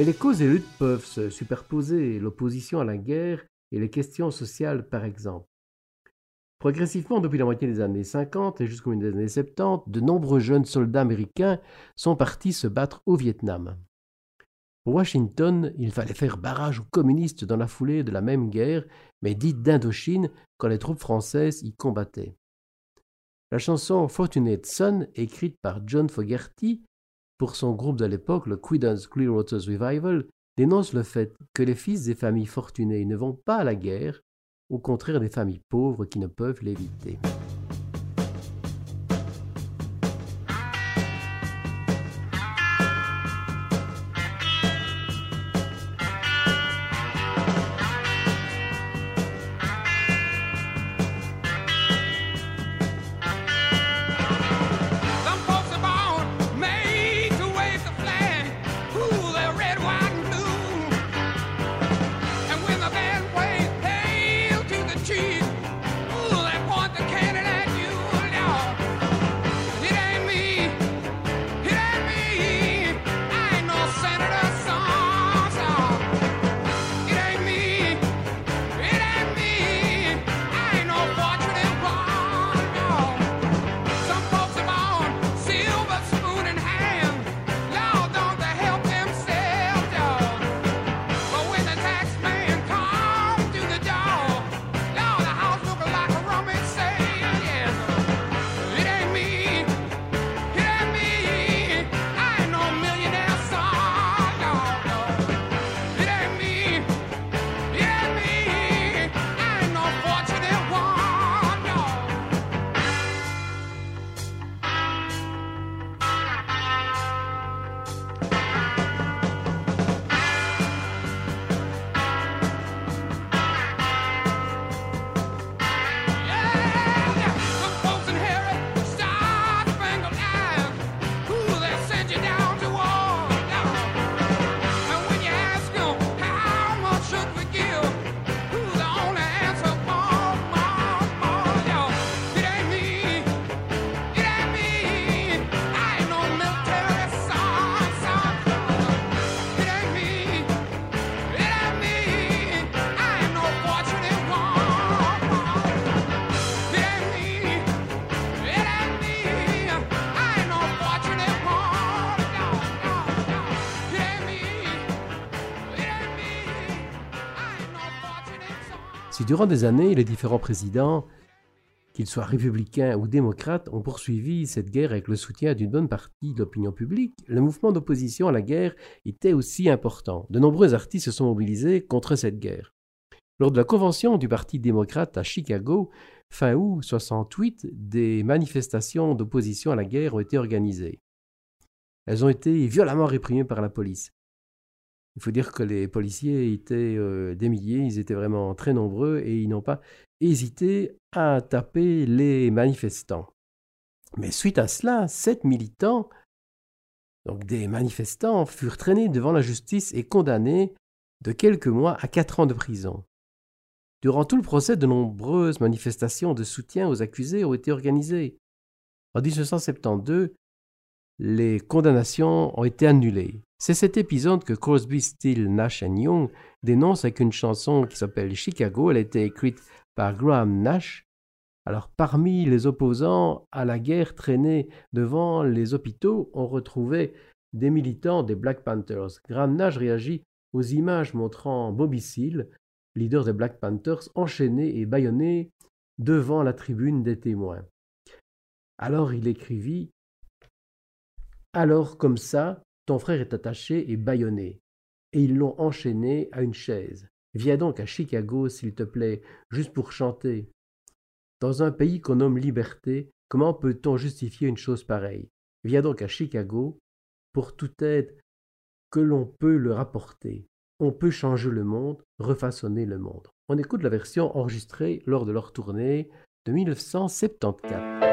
Mais les causes et luttes peuvent se superposer, l'opposition à la guerre et les questions sociales par exemple. Progressivement, depuis la moitié des années 50 et jusqu'au milieu des années 70, de nombreux jeunes soldats américains sont partis se battre au Vietnam. Pour Washington, il fallait faire barrage aux communistes dans la foulée de la même guerre, mais dite d'Indochine, quand les troupes françaises y combattaient. La chanson Fortunate Son, écrite par John Fogerty pour son groupe de l'époque, le Creedence Clearwater Revival, dénonce le fait que les fils des familles fortunées ne vont pas à la guerre, au contraire des familles pauvres qui ne peuvent l'éviter. Durant des années, les différents présidents, qu'ils soient républicains ou démocrates, ont poursuivi cette guerre avec le soutien d'une bonne partie de l'opinion publique, le mouvement d'opposition à la guerre était aussi important. De nombreux artistes se sont mobilisés contre cette guerre. Lors de la convention du Parti démocrate à Chicago, fin août 68, des manifestations d'opposition à la guerre ont été organisées. Elles ont été violemment réprimées par la police. Il faut dire que les policiers étaient euh, des milliers, ils étaient vraiment très nombreux et ils n'ont pas hésité à taper les manifestants. Mais suite à cela, sept militants, donc des manifestants, furent traînés devant la justice et condamnés de quelques mois à quatre ans de prison. Durant tout le procès, de nombreuses manifestations de soutien aux accusés ont été organisées. En 1972, les condamnations ont été annulées. C'est cet épisode que Crosby, Still, Nash Young dénonce avec une chanson qui s'appelle Chicago. Elle a été écrite par Graham Nash. Alors, parmi les opposants à la guerre traînés devant les hôpitaux, on retrouvait des militants des Black Panthers. Graham Nash réagit aux images montrant Bobby Seale, leader des Black Panthers, enchaîné et bâillonné devant la tribune des témoins. Alors il écrivit Alors, comme ça, ton frère est attaché et bâillonné, et ils l'ont enchaîné à une chaise. Viens donc à Chicago, s'il te plaît, juste pour chanter. Dans un pays qu'on nomme liberté, comment peut-on justifier une chose pareille? Viens donc à Chicago pour toute aide que l'on peut leur apporter. On peut changer le monde, refaçonner le monde. On écoute la version enregistrée lors de leur tournée de 1974.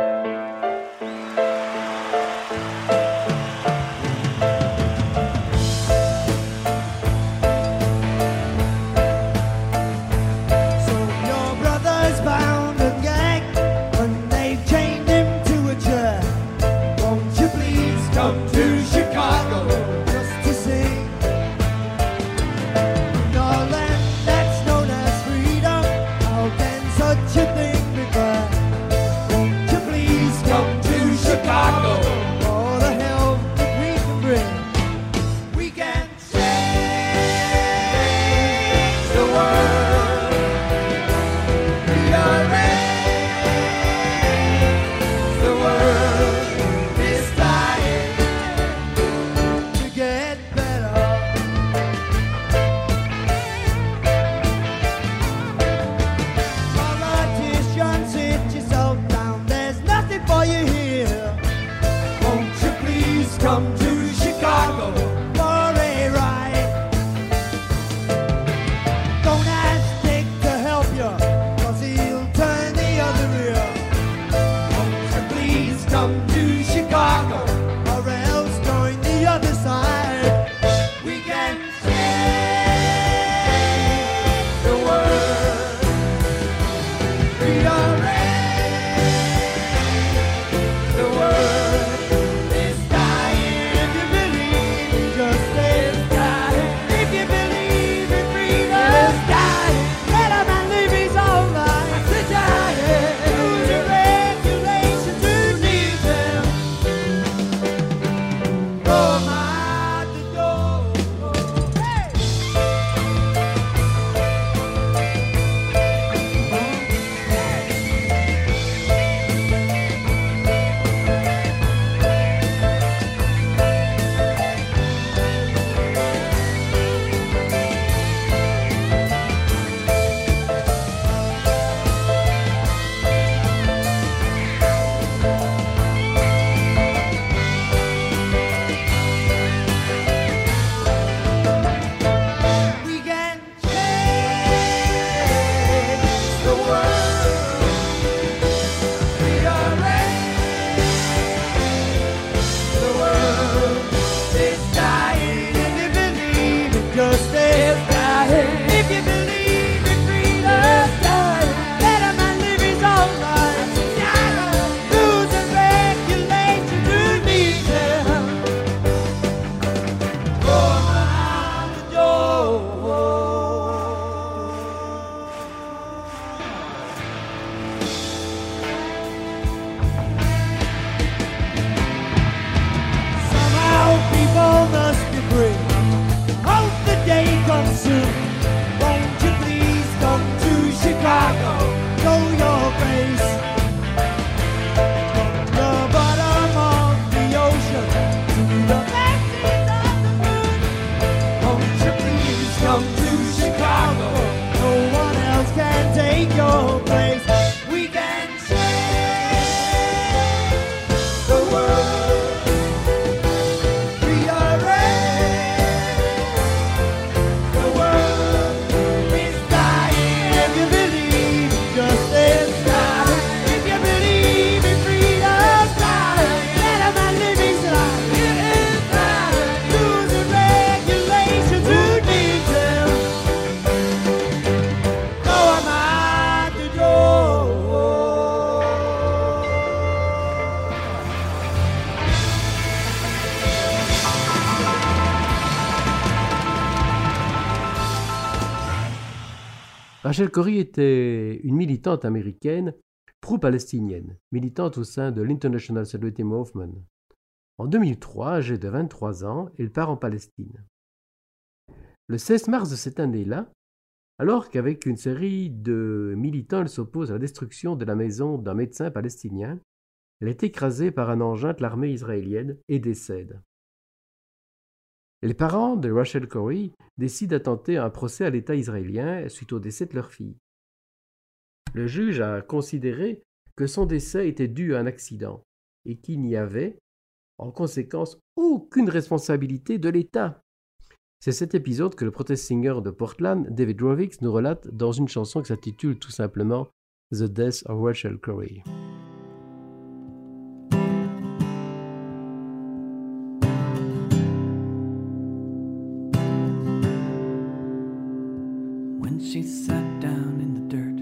Rachel Corrie était une militante américaine pro-palestinienne, militante au sein de l'International Solidarity Movement. En 2003, âgée de 23 ans, elle part en Palestine. Le 16 mars de cette année-là, alors qu'avec une série de militants, elle s'oppose à la destruction de la maison d'un médecin palestinien, elle est écrasée par un engin de l'armée israélienne et décède. Les parents de Rachel Corrie décident d'attenter un procès à l'État israélien suite au décès de leur fille. Le juge a considéré que son décès était dû à un accident et qu'il n'y avait, en conséquence, aucune responsabilité de l'État. C'est cet épisode que le protest singer de Portland, David Rovix, nous relate dans une chanson qui s'intitule tout simplement The Death of Rachel Corrie. She sat down in the dirt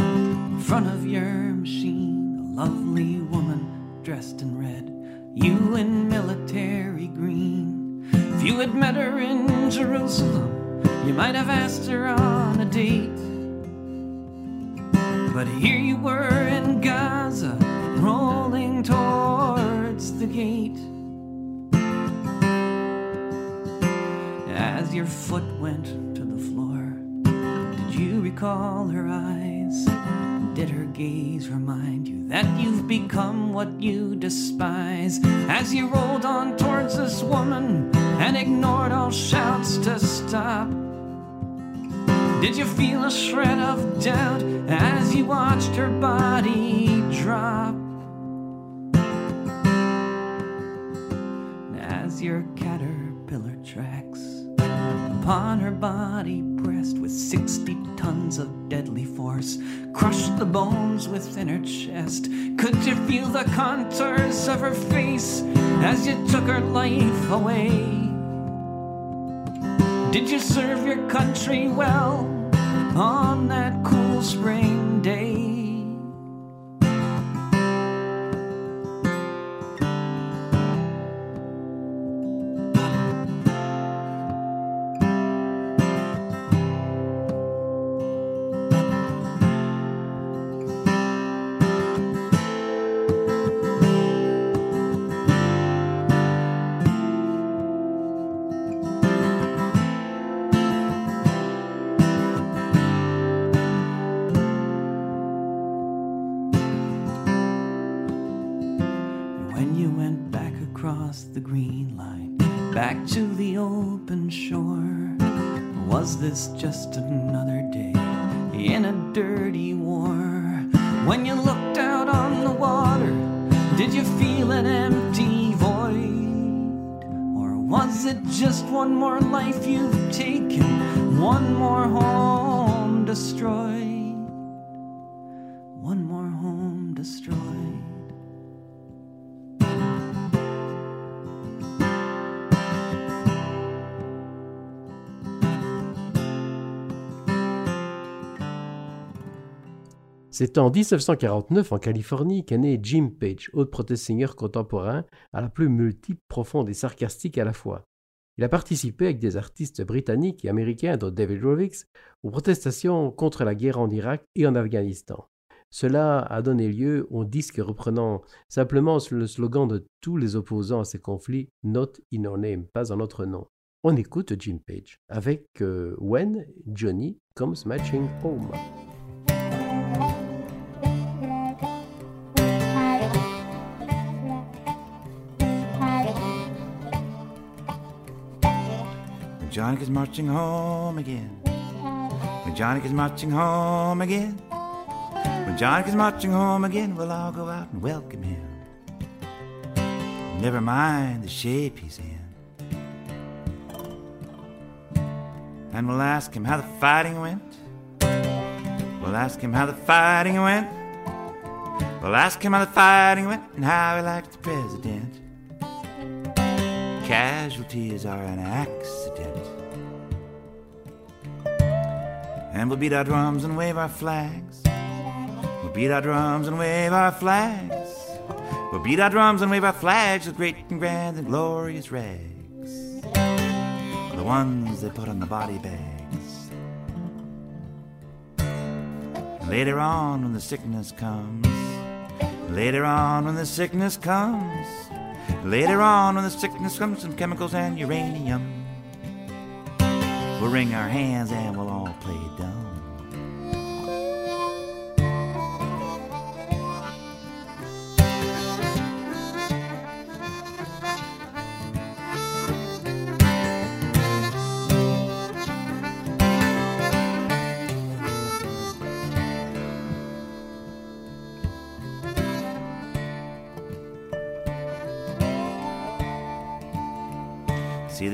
in front of your machine, a lovely woman dressed in red, you in military green. If you had met her in Jerusalem, you might have asked her on a date. But here you were in Gaza, rolling towards the gate. As your foot went recall her eyes? Did her gaze remind you that you've become what you despise? As you rolled on towards this woman and ignored all shouts to stop. Did you feel a shred of doubt as you watched her body drop? As your caterpillar tracks upon her body pressed with 60 tons of deadly force, crushed the bones within her chest. Could you feel the contours of her face as you took her life away? Did you serve your country well on that cool spring C'est en 1949, en Californie, qu'est né Jim Page, autre protest singer contemporain, à la plus multiple, profonde et sarcastique à la fois. Il a participé avec des artistes britanniques et américains, dont David Rovix, aux protestations contre la guerre en Irak et en Afghanistan. Cela a donné lieu au disque reprenant simplement le slogan de tous les opposants à ces conflits, Not in our name, pas en notre nom. On écoute Jim Page avec euh, When Johnny Comes Matching Home. When Johnny is marching home again. When Johnny is marching home again. When Johnny is marching home again, we'll all go out and welcome him. Never mind the shape he's in. And we'll ask him how the fighting went. We'll ask him how the fighting went. We'll ask him how the fighting went and how he liked the president. Casualties are an accident. And we'll beat our drums and wave our flags. We'll beat our drums and wave our flags. We'll beat our drums and wave our flags with great and grand and glorious rags. The ones they put on the body bags. Later on, when the sickness comes. Later on, when the sickness comes. Later on, when the sickness comes, some chemicals and uranium. We'll wring our hands and we'll all play dumb.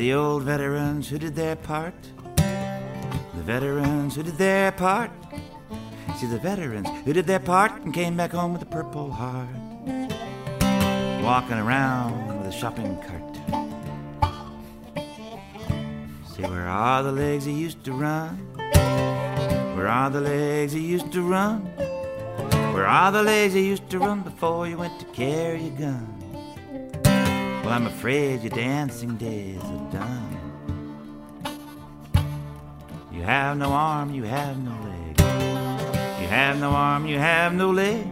The old veterans who did their part. The veterans who did their part. See the veterans who did their part and came back home with a purple heart. Walking around with a shopping cart. See where are the legs he used to run? Where are the legs he used to run? Where are the legs he used to run before you went to carry a gun? Well, I'm afraid your dancing days are done. You have no arm, you have no leg. You have no arm, you have no leg.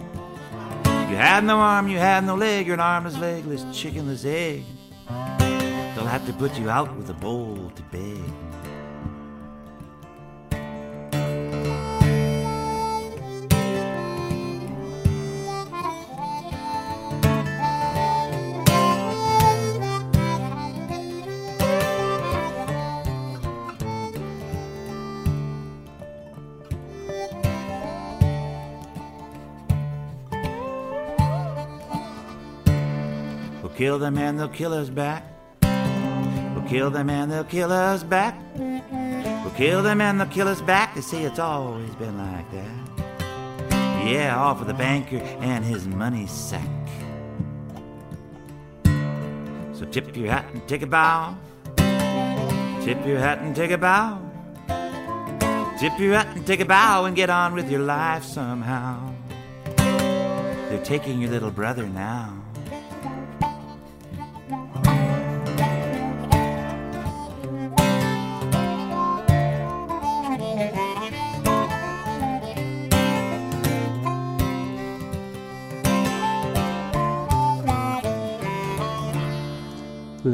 You have no arm, you have no leg. You're an armless, legless, chickenless egg. They'll have to put you out with a bowl to beg. Kill them and they'll kill us back. We'll kill them and they'll kill us back. We'll kill them and they'll kill us back. They say it's always been like that. Yeah, all for the banker and his money sack. So tip your hat and take a bow. Tip your hat and take a bow. Tip your hat and take a bow and get on with your life somehow. They're taking your little brother now.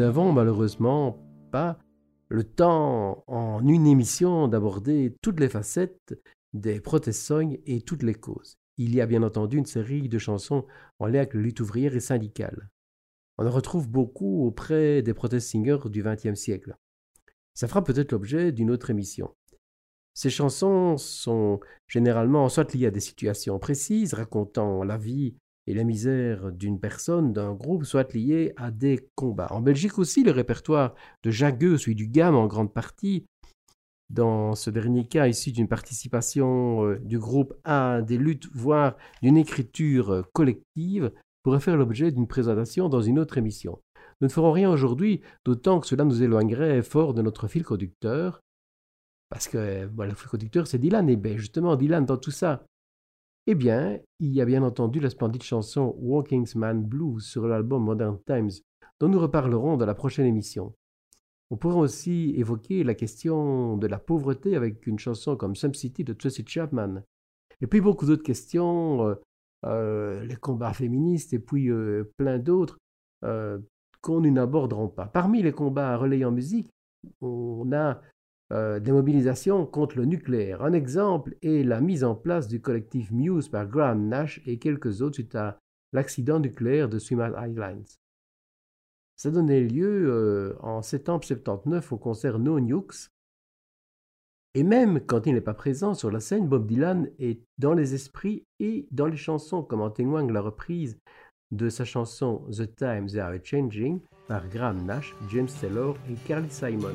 N'avons malheureusement pas le temps en une émission d'aborder toutes les facettes des protest songs et toutes les causes. Il y a bien entendu une série de chansons en lien avec la lutte ouvrière et syndicale. On en retrouve beaucoup auprès des protest singers du XXe siècle. Ça fera peut-être l'objet d'une autre émission. Ces chansons sont généralement soit liées à des situations précises racontant la vie et la misère d'une personne, d'un groupe, soit liées à des combats. En Belgique aussi, le répertoire de Jagueux suit du gamme en grande partie. Dans ce dernier cas, issu d'une participation euh, du groupe à des luttes, voire d'une écriture euh, collective, pourrait faire l'objet d'une présentation dans une autre émission. Nous ne ferons rien aujourd'hui, d'autant que cela nous éloignerait fort de notre fil conducteur, parce que bon, le fil conducteur, c'est Dylan, et bien justement, Dylan dans tout ça. Eh bien, il y a bien entendu la splendide chanson Walking's Man Blues sur l'album Modern Times, dont nous reparlerons dans la prochaine émission. On pourra aussi évoquer la question de la pauvreté avec une chanson comme Some City de Tracy Chapman. Et puis beaucoup d'autres questions, euh, euh, les combats féministes et puis euh, plein d'autres qu'on nous n'aborderons pas. Parmi les combats relayés en musique, on a euh, des mobilisations contre le nucléaire. Un exemple est la mise en place du collectif Muse par Graham Nash et quelques autres suite à l'accident nucléaire de Mile Islands. Ça donnait lieu euh, en septembre 79 au concert No Nukes. Et même quand il n'est pas présent sur la scène, Bob Dylan est dans les esprits et dans les chansons, comme en témoigne la reprise de sa chanson The Times Are Changing par Graham Nash, James Taylor et Carly Simon.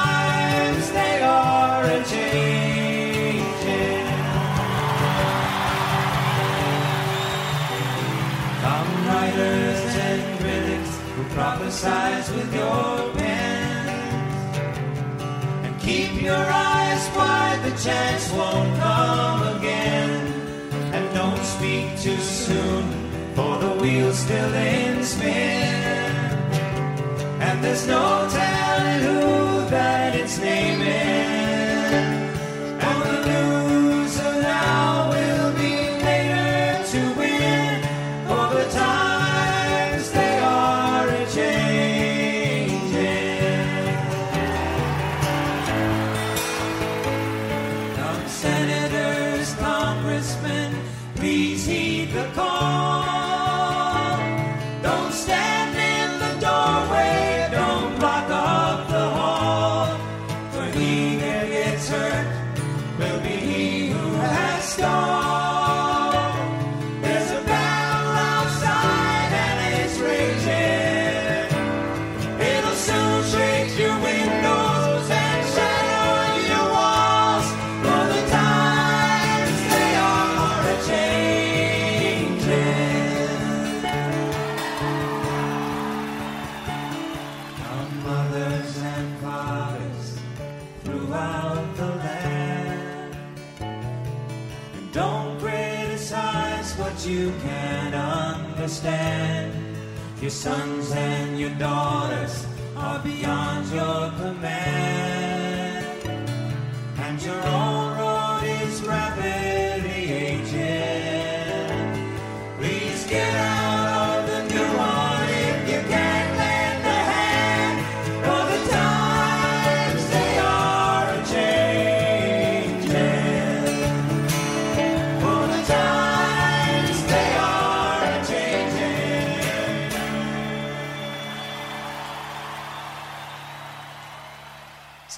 emphasize with your pen. And keep your eyes wide, the chance won't come again. And don't speak too soon, for the wheel's still in spin. And there's no telling who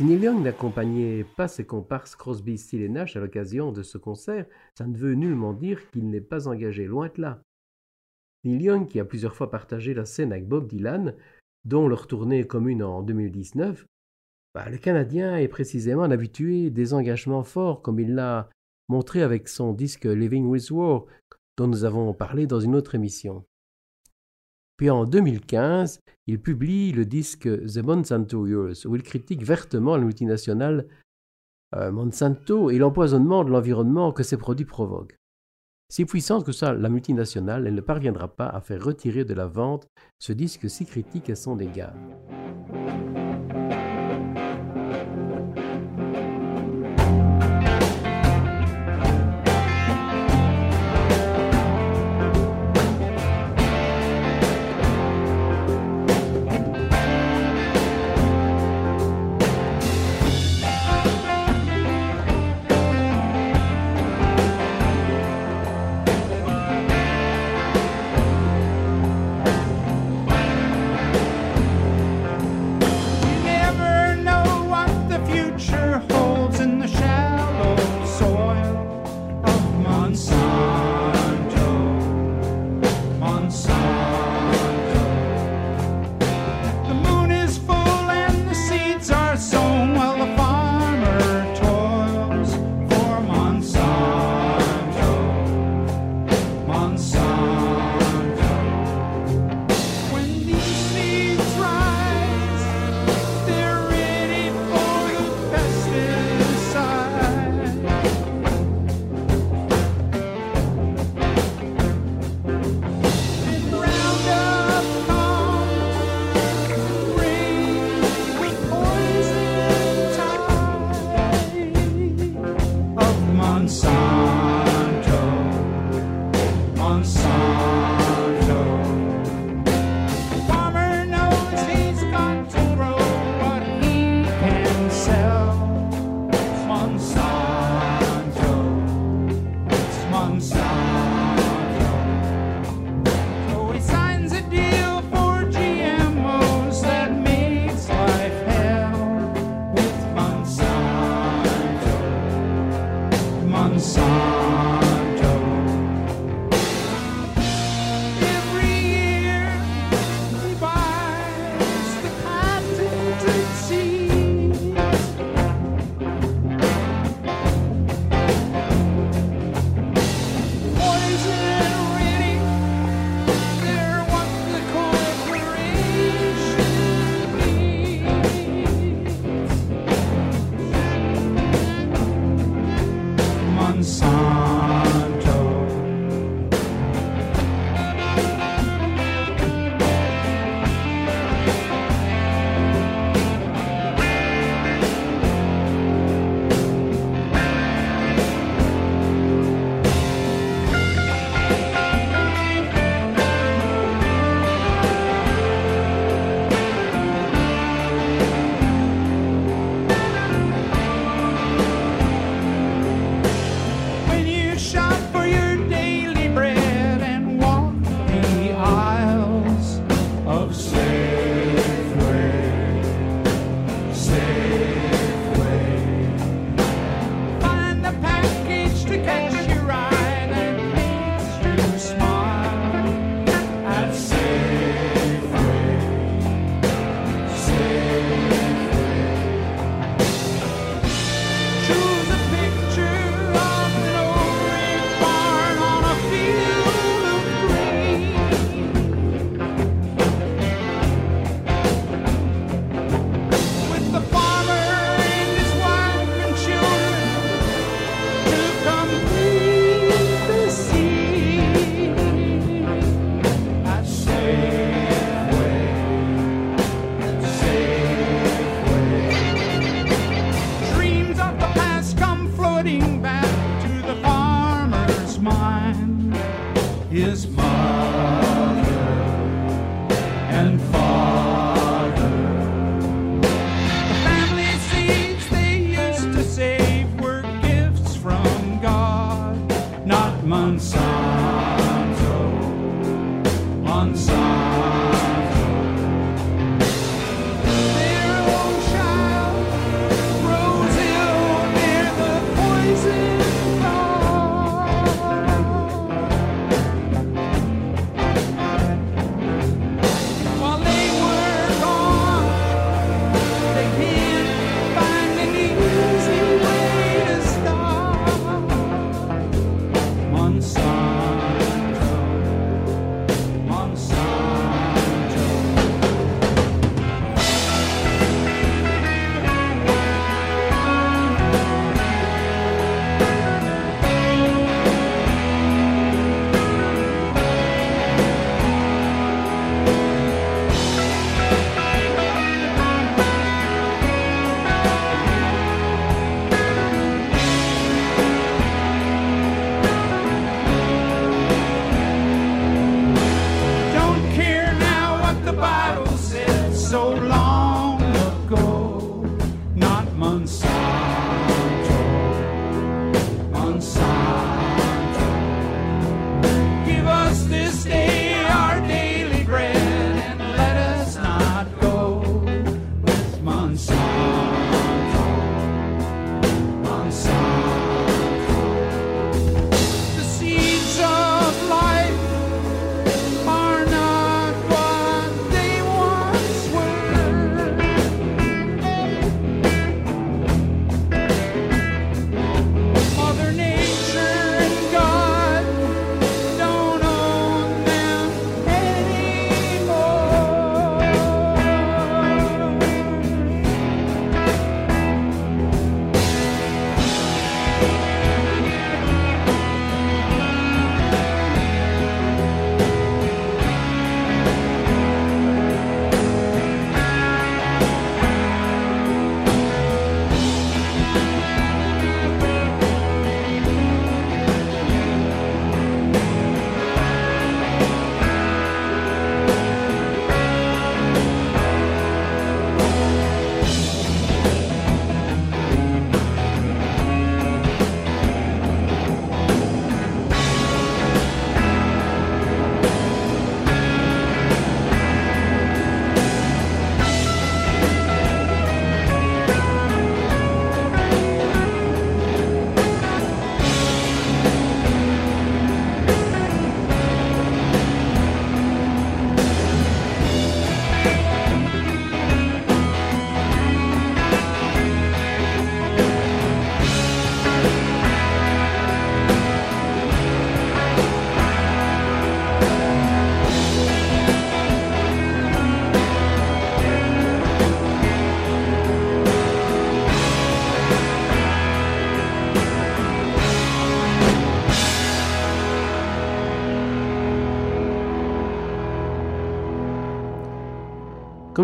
Si Neil Young n'accompagnait pas ses comparses Crosby, Still et Nash à l'occasion de ce concert, ça ne veut nullement dire qu'il n'est pas engagé, loin de là. Neil Young, qui a plusieurs fois partagé la scène avec Bob Dylan, dont leur tournée commune en 2019, bah, le Canadien est précisément habitué des engagements forts, comme il l'a montré avec son disque Living with War, dont nous avons parlé dans une autre émission. Puis en 2015, il publie le disque The Monsanto Years, où il critique vertement la multinationale euh, Monsanto et l'empoisonnement de l'environnement que ces produits provoquent. Si puissante que soit la multinationale, elle ne parviendra pas à faire retirer de la vente ce disque si critique à son égard. Future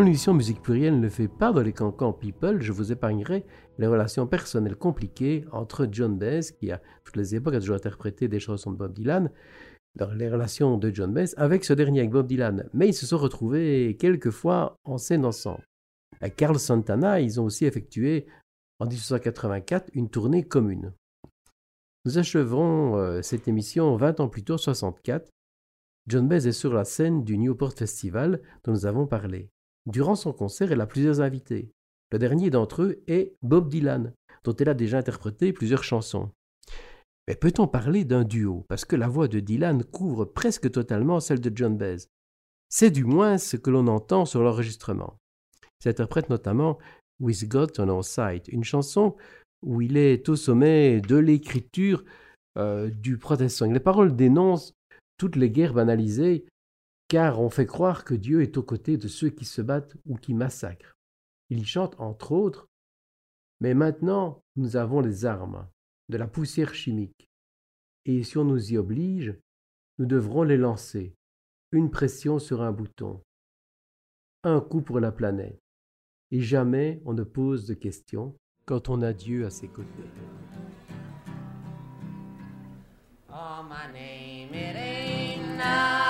L'émission Musique Plurielle ne fait pas dans les cancans People, je vous épargnerai les relations personnelles compliquées entre John Baez, qui à toutes les époques a toujours interprété des chansons de Bob Dylan, dans les relations de John Baez avec ce dernier, avec Bob Dylan. Mais ils se sont retrouvés quelquefois en scène ensemble. Avec Carl Santana, ils ont aussi effectué en 1984 une tournée commune. Nous acheverons euh, cette émission 20 ans plus tôt, 64. John Baez est sur la scène du Newport Festival dont nous avons parlé. Durant son concert, elle a plusieurs invités. Le dernier d'entre eux est Bob Dylan, dont elle a déjà interprété plusieurs chansons. Mais peut-on parler d'un duo? Parce que la voix de Dylan couvre presque totalement celle de John Baez. C'est du moins ce que l'on entend sur l'enregistrement. Il interprète notamment With God on Our Side, une chanson où il est au sommet de l'écriture euh, du protestant. Les paroles dénoncent toutes les guerres banalisées, car on fait croire que Dieu est aux côtés de ceux qui se battent ou qui massacrent. Il chante entre autres Mais maintenant, nous avons les armes, de la poussière chimique, et si on nous y oblige, nous devrons les lancer. Une pression sur un bouton. Un coup pour la planète. Et jamais on ne pose de questions quand on a Dieu à ses côtés. Oh.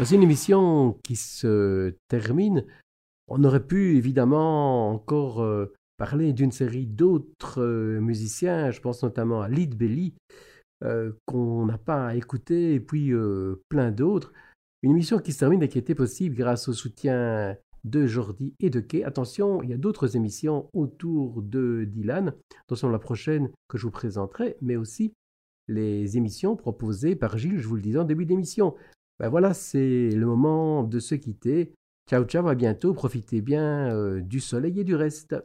Dans une émission qui se termine, on aurait pu évidemment encore euh, parler d'une série d'autres euh, musiciens, je pense notamment à Lead euh, qu'on n'a pas écouté, et puis plein d'autres. Une émission qui se termine et qui était possible grâce au soutien de Jordi et de Kay. Attention, il y a d'autres émissions autour de Dylan, dont la prochaine que je vous présenterai, mais aussi les émissions proposées par Gilles, je vous le disais en début d'émission. Ben voilà, c'est le moment de se quitter. Ciao, ciao, à bientôt. Profitez bien euh, du soleil et du reste.